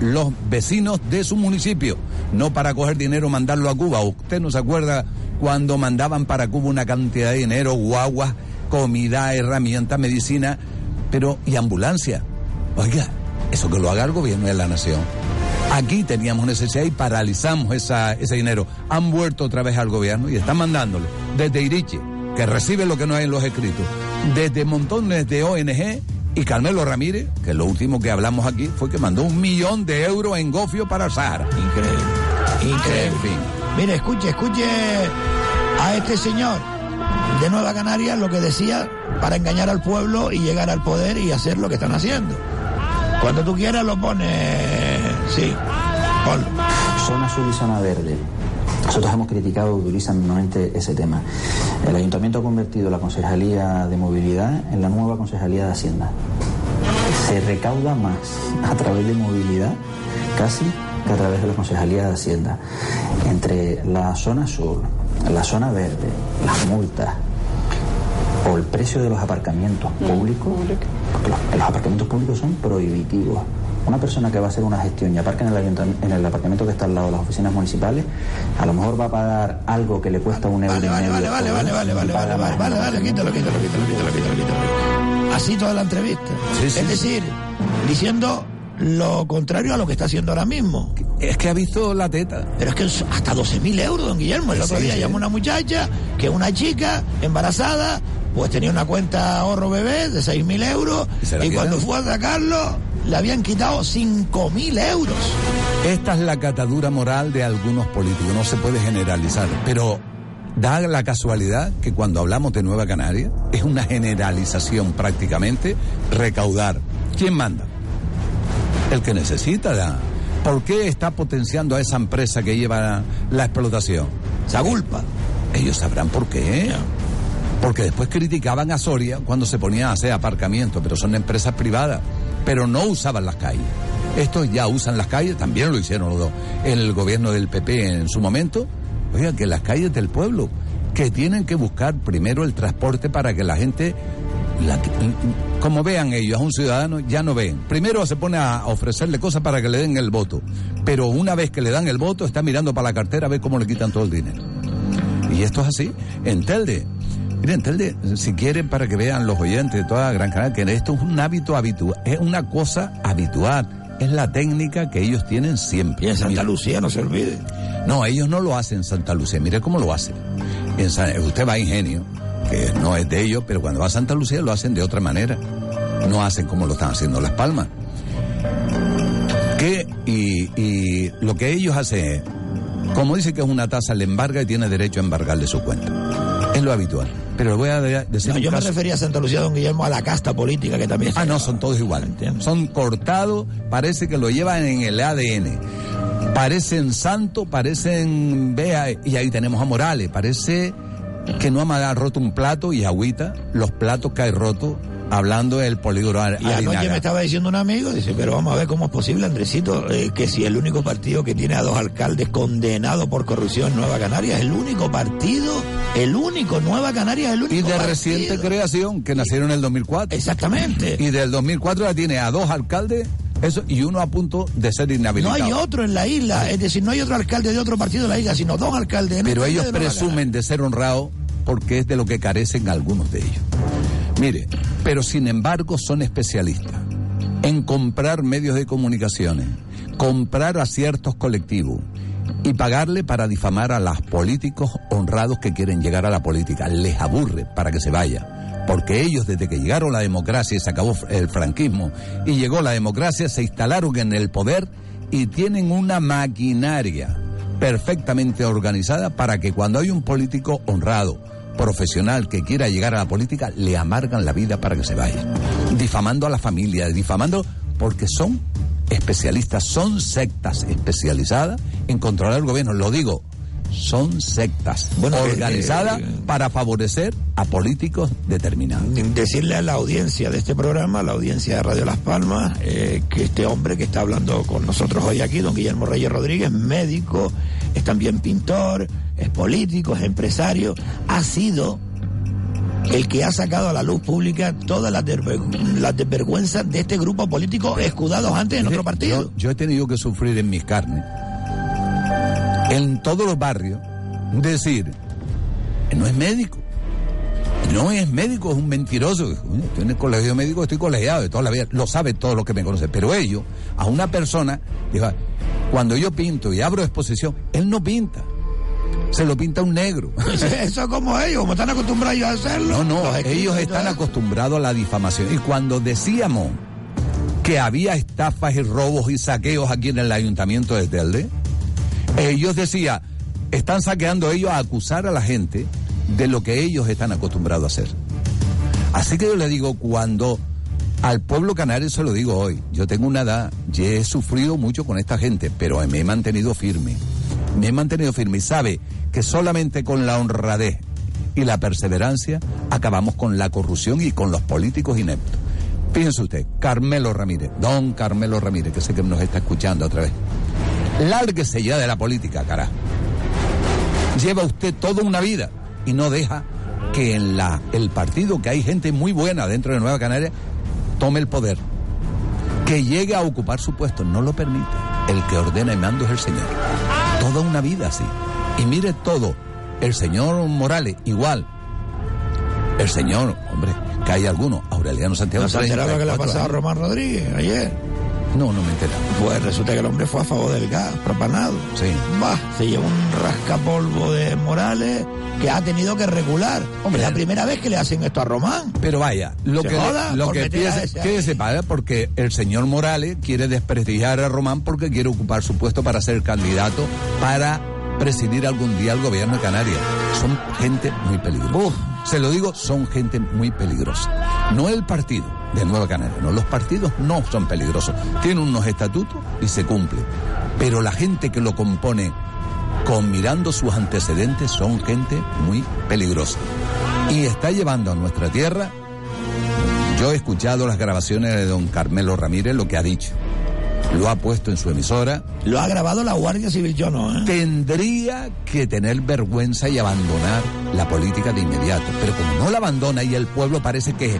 los vecinos de su municipio, no para coger dinero mandarlo a Cuba. ¿Usted no se acuerda cuando mandaban para Cuba una cantidad de dinero, guaguas, comida, herramientas, medicina, pero y ambulancia? Oiga, eso que lo haga el gobierno de la nación. Aquí teníamos necesidad y paralizamos esa, ese dinero. Han vuelto otra vez al gobierno y están mandándole desde Iriche, que recibe lo que no hay en los escritos, desde montones de ONG y Carmelo Ramírez, que lo último que hablamos aquí fue que mandó un millón de euros en gofio para Sahara. Increíble. Increíble. En fin. Mire, escuche, escuche a este señor de Nueva Canarias lo que decía para engañar al pueblo y llegar al poder y hacer lo que están haciendo. Cuando tú quieras lo pones. Sí. Ponlo. Zona azul y zona verde. Nosotros hemos criticado durísimamente ese tema. El ayuntamiento ha convertido la Concejalía de Movilidad en la nueva Concejalía de Hacienda. Se recauda más a través de movilidad casi que a través de la Concejalía de Hacienda. Entre la zona azul, la zona verde, las multas o el precio de los aparcamientos públicos, porque los, los aparcamientos públicos son prohibitivos. Una persona que va a hacer una gestión y aparca en el, en el aparcamiento que está al lado de las oficinas municipales, a lo mejor va a pagar algo que le cuesta un euro y Vale, medio. vale, vale, por vale, vale, vale, vale, vale, en el vale, quítalo, quítalo, quítalo, quítalo, quítalo, quítalo. Así toda la entrevista. Es decir, diciendo lo contrario a lo que está haciendo ahora mismo. Es que ha visto la teta. Pero es que es hasta 12.000 euros, don Guillermo. El Sí, otro día sí. llamó una muchacha que una chica embarazada, pues tenía una cuenta ahorro bebé de 6.000 euros ¿Y se cuando fue a sacarlo le habían quitado 5.000 euros. Esta es la catadura moral de algunos políticos, no se puede generalizar, pero da la casualidad que cuando hablamos de Nueva Canaria es una generalización prácticamente recaudar. ¿Quién manda? El que necesita. la- ¿Por qué está potenciando a esa empresa que lleva la explotación? Esa culpa. Ellos sabrán por qué. Porque después criticaban a Soria cuando se ponía a hacer aparcamiento, pero son empresas privadas, pero no usaban las calles. Estos ya usan las calles, también lo hicieron los dos, en el gobierno del PP en su momento. Oiga, que las calles del pueblo, que tienen que buscar primero el transporte para que la gente, como vean ellos a un ciudadano, ya no ven. Primero se pone a ofrecerle cosas para que le den el voto, pero una vez que le dan el voto, está mirando para la cartera a ver cómo le quitan todo el dinero. Y esto es así. En Telde, miren, Telde, si quieren para que vean los oyentes de toda Gran Canaria, que esto es un hábito habitual, es una cosa habitual. Es la técnica que ellos tienen siempre. Y en Santa. Lucía, no se olvide. No, ellos no lo hacen en Santa Lucía. Mire cómo lo hacen. En San- usted va a Ingenio, que no es de ellos, pero cuando va a Santa Lucía lo hacen de otra manera. No hacen como lo están haciendo Las Palmas. Que, y, y lo que ellos hacen es, como dice que es una tasa, le embarga y tiene derecho a embargarle su cuenta. Es lo habitual. Pero le voy a de- decir No, yo me refería a Santa Lucía, don Guillermo, a la casta política que también Ah, no, son todos iguales. Son cortados, parece que lo llevan en el ADN. Parecen santo, parecen, vea, y ahí tenemos a Morales, parece que no ha roto un plato y agüita los platos que hay rotos, hablando del polígono Ar- Y anoche me estaba diciendo un amigo, dice, pero vamos a ver cómo es posible, Andresito, eh, que si el único partido que tiene a dos alcaldes condenados por corrupción en Nueva Canarias, el único partido, el único, Nueva Canarias es el único Y de partido. reciente creación, que nacieron en el 2004. Exactamente. Y del 2004 ya tiene a dos alcaldes eso, y uno a punto de ser No inhabilitado. hay otro en la isla, es decir, no hay otro alcalde de otro partido de la isla, sino dos alcaldes. en Pero ellos de presumen de ser honrados porque es de lo que carecen algunos de ellos. Mire, pero sin embargo son especialistas en comprar medios de comunicaciones, comprar a ciertos colectivos y pagarle para difamar a los políticos honrados que quieren llegar a la política. Les aburre para que se vaya. Porque ellos desde que llegaron la democracia y se acabó el franquismo y llegó la democracia, se instalaron en el poder y tienen una maquinaria perfectamente organizada para que cuando hay un político honrado, profesional que quiera llegar a la política, le amargan la vida para que se vaya. Difamando a la familia, difamando porque son especialistas, son sectas especializadas en controlar el gobierno. Lo digo, son sectas Bueno, que- organizadas que- para favorecer a políticos determinados. decirle a la audiencia de este programa, a la audiencia de Radio Las Palmas, eh, que este hombre que está hablando con nosotros hoy aquí, don Guillermo Reyes Rodríguez, médico, es también pintor, es político, es empresario, ha sido el que ha sacado a la luz pública todas las, las desvergüenzas de este grupo político escudados antes en otro partido. Yo, yo he tenido que sufrir en mis carnes, en todos los barrios, decir, no es médico. No es médico, es un mentiroso. Estoy en el colegio médico, estoy colegiado de toda la vida. Lo sabe todo lo que me conoce. Pero ellos, a una persona, dijo, cuando yo pinto y abro exposición, él no pinta. Se lo pinta un negro. Eso es como ellos, como están acostumbrados a hacerlo. No, no, ellos están acostumbrados a la difamación. Y cuando decíamos que había estafas y robos y saqueos aquí en el ayuntamiento de Telde, ellos decían, están saqueando ellos a acusar a la gente de lo que ellos están acostumbrados a hacer. Así que yo le digo, cuando al pueblo canario se lo digo hoy, yo tengo una edad, y he sufrido mucho con esta gente, pero me he mantenido firme. Me he mantenido firme y sabe que solamente con la honradez y la perseverancia acabamos con la corrupción y con los políticos ineptos. Fíjense usted, Carmelo Ramírez, don Carmelo Ramírez, que sé que nos está escuchando otra vez. Lárguese ya de la política, carajo. Lleva usted toda una vida y no deja que en la, el partido, que hay gente muy buena dentro de Nueva Canaria, tome el poder. Que llegue a ocupar su puesto, no lo permite. El que ordena y mando es el Señor. Toda una vida así. Y mire todo. El señor Morales, igual. El señor, hombre, que hay algunos. Aureliano Santiago. ¿No se que le ha 34 pasado a. Román Rodríguez ayer? No, no me entera. Pues resulta que el hombre fue a favor del gas propanado. Sí. Bah, se llevó un rascapolvo de Morales que ha tenido que regular. Hombre, es la primera vez que le hacen esto a Román. Pero vaya, lo Se que, joda lo que meter a piense, ese que se paga porque el señor Morales quiere desprestigiar a Román porque quiere ocupar su puesto para ser candidato para presidir algún día el gobierno de Canarias. Son gente muy peligrosa. Se lo digo, son gente muy peligrosa. No el partido de Nueva Canaria, no, los partidos no son peligrosos. Tienen unos estatutos y se cumplen. Pero la gente que lo compone con mirando sus antecedentes son gente muy peligrosa. Y está llevando a nuestra tierra, yo he escuchado las grabaciones de don Carmelo Ramírez, lo que ha dicho. Lo ha puesto en su emisora. Lo ha grabado la Guardia Civil, yo no, ¿eh? Tendría que tener vergüenza y abandonar la política de inmediato. Pero como no la abandona y el pueblo parece que,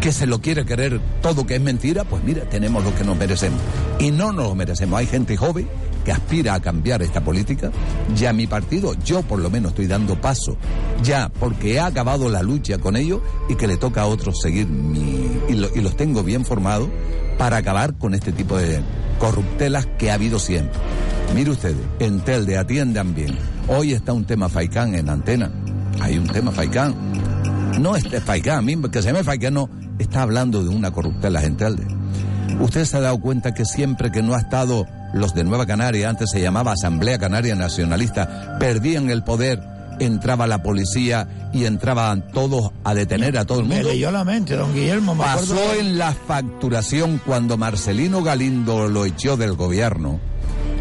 que se lo quiere querer todo que es mentira, pues mira, tenemos lo que nos merecemos. Y no nos lo merecemos. Hay gente joven que aspira a cambiar esta política. Ya mi partido, yo por lo menos estoy dando paso, ya porque he acabado la lucha con ellos y que le toca a otros seguir mi. y, lo- y los tengo bien formados para acabar con este tipo de corruptelas que ha habido siempre. Mire ustedes, en Telde atiendan bien. Hoy está un tema Faicán en antena. Hay un tema Faicán. No este Faicán, que se llame Faicán, no. Está hablando de una corruptela en Telde. Usted se ha dado cuenta que siempre que no ha estado los de Nueva Canaria, antes se llamaba Asamblea Canaria Nacionalista, perdían el poder, entraba la policía y entraban todos a detener a todo el Me mundo. leyó la mente, don Guillermo. Me Pasó en la facturación cuando Marcelino Galindo lo echó del gobierno.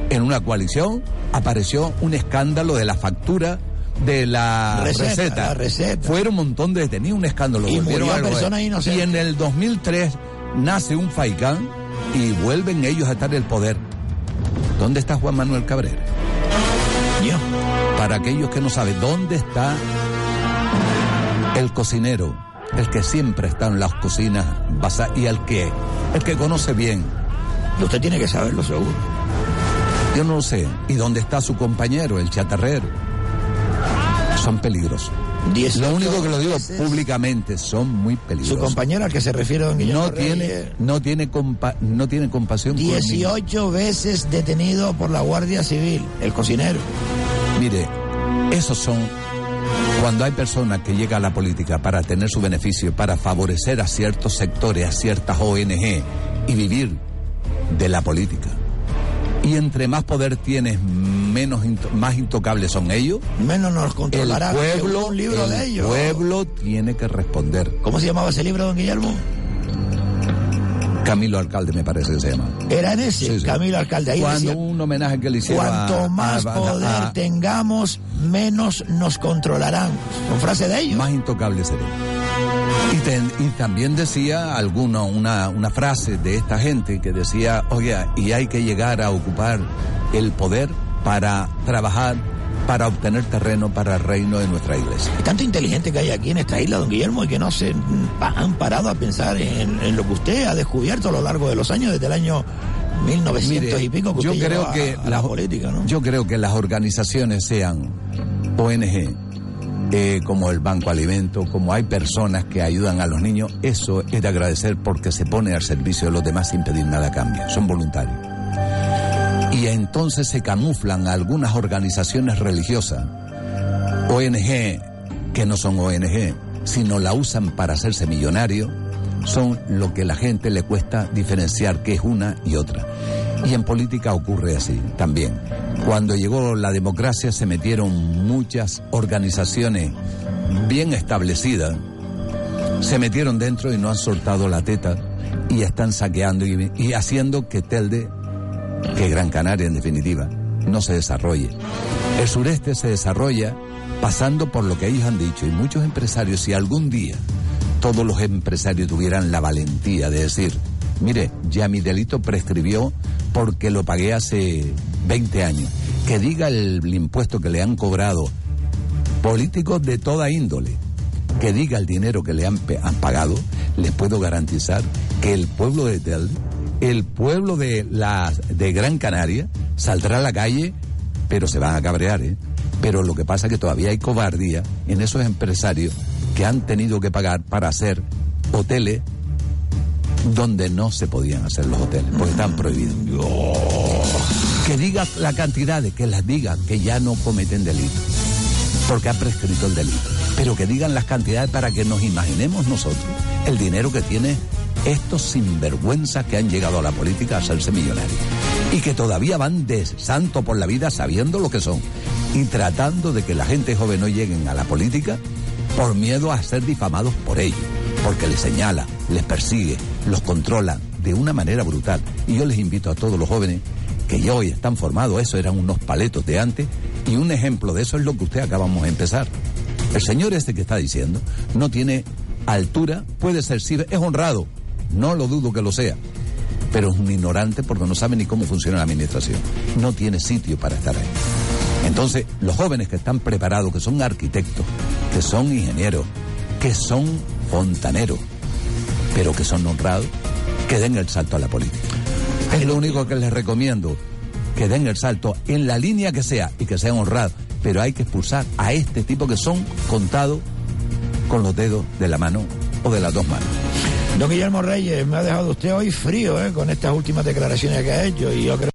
En una coalición apareció un escándalo de la factura de la Receta, receta. la receta. Fueron un montón de detenidos, un escándalo. Y murió personas. Y en el 2003 nace un Faicán y vuelven ellos a estar en el poder. ¿Dónde está Juan Manuel Cabrera? Yo. Para aquellos que no saben, ¿dónde está el cocinero? El que siempre está en las cocinas y el que, el que conoce bien. Usted tiene que saberlo seguro. Yo no lo sé. ¿Y dónde está su compañero, el chatarrero? Son peligrosos. Lo único que lo digo públicamente, son muy peligrosos. Su compañero al que se refiere don Guillermo no tiene, Reyes, no tiene, compa- no tiene compasión por mí. 18 veces detenido por la Guardia Civil, el cocinero. Mire, esos son cuando hay personas que llegan a la política para tener su beneficio, para favorecer a ciertos sectores, a ciertas ONG y vivir de la política. Y entre más poder tienes, menos into- más intocables son ellos. Menos nos El controlará. pueblo, según un libro el de ellos. pueblo tiene que responder. ¿Cómo se llamaba ese libro, don Guillermo? Camilo Alcalde me parece que se llama. Era en ese, Sí, sí. Camilo Alcalde. Ahí Cuando decía, un homenaje que le hicieron cuanto más a- poder a- tengamos, menos nos controlarán. Con frase de ellos. más intocable seré. Y, ten- y también decía alguno, una, una frase de esta gente que decía, oye, y hay que llegar a ocupar el poder para trabajar, para obtener terreno para el reino de nuestra iglesia. Hay tanto inteligente que hay aquí en esta isla, don Guillermo, y que no se han parado a pensar en, en lo que usted ha descubierto a lo largo de los años, desde el año 1900 Mire, y pico que yo usted creo a- que a la política, ¿no? Yo creo que las organizaciones sean ONG, eh, como el Banco Alimento, como hay personas que ayudan a los niños, eso es de agradecer porque se pone al servicio de los demás sin pedir nada a cambio, son voluntarios. Y entonces se camuflan algunas organizaciones religiosas, ONG, que no son ONG, sino la usan para hacerse millonarios, son lo que la gente le cuesta diferenciar que es una y otra. Y en política ocurre así también. Cuando llegó la democracia se metieron muchas organizaciones bien establecidas, se metieron dentro y no han soltado la teta y están saqueando y, y haciendo que Telde, que Gran Canaria en definitiva, no se desarrolle. El sureste se desarrolla pasando por lo que ellos han dicho y muchos empresarios, si algún día todos los empresarios tuvieran la valentía de decir, mire, ya mi delito prescribió porque lo pagué hace 20 años, que diga el, impuesto que le han cobrado políticos de toda índole, que diga el dinero que le han, pagado, les puedo garantizar que el pueblo de Telde, el pueblo de, la, de Gran Canaria, saldrá a la calle, pero se van a cabrear, ¿eh? Pero lo que pasa es que todavía hay cobardía en esos empresarios que han tenido que pagar para hacer hoteles donde no se podían hacer los hoteles, porque están prohibidos. Que diga la cantidad de que las digan, que ya no cometen delito, porque ha prescrito el delito. Pero que digan las cantidades para que nos imaginemos nosotros el dinero que tiene estos sinvergüenzas que han llegado a la política a hacerse millonarios. Y que todavía van de santo por la vida sabiendo lo que son. Y tratando de que la gente joven no lleguen a la política por miedo a ser difamados por ellos. Porque les señala, les persigue, los controla de una manera brutal. Y yo les invito a todos los jóvenes que ya hoy están formados, eso eran unos paletos de antes, y un ejemplo de eso es lo que usted acabamos de empezar. El señor este que está diciendo no tiene altura, puede ser, es honrado, no lo dudo que lo sea, pero es un ignorante porque no sabe ni cómo funciona la administración. No tiene sitio para estar ahí. Entonces, los jóvenes que están preparados, que son arquitectos, que son ingenieros, que son fontaneros, pero que son honrados, que den el salto a la política. Es lo único que les recomiendo, que den el salto en la línea que sea y que sean honrados, pero hay que expulsar a este tipo que son contados con los dedos de la mano o de las dos manos. Don Guillermo Reyes, me ha dejado usted hoy frío ¿eh? con estas últimas declaraciones que ha hecho y yo creo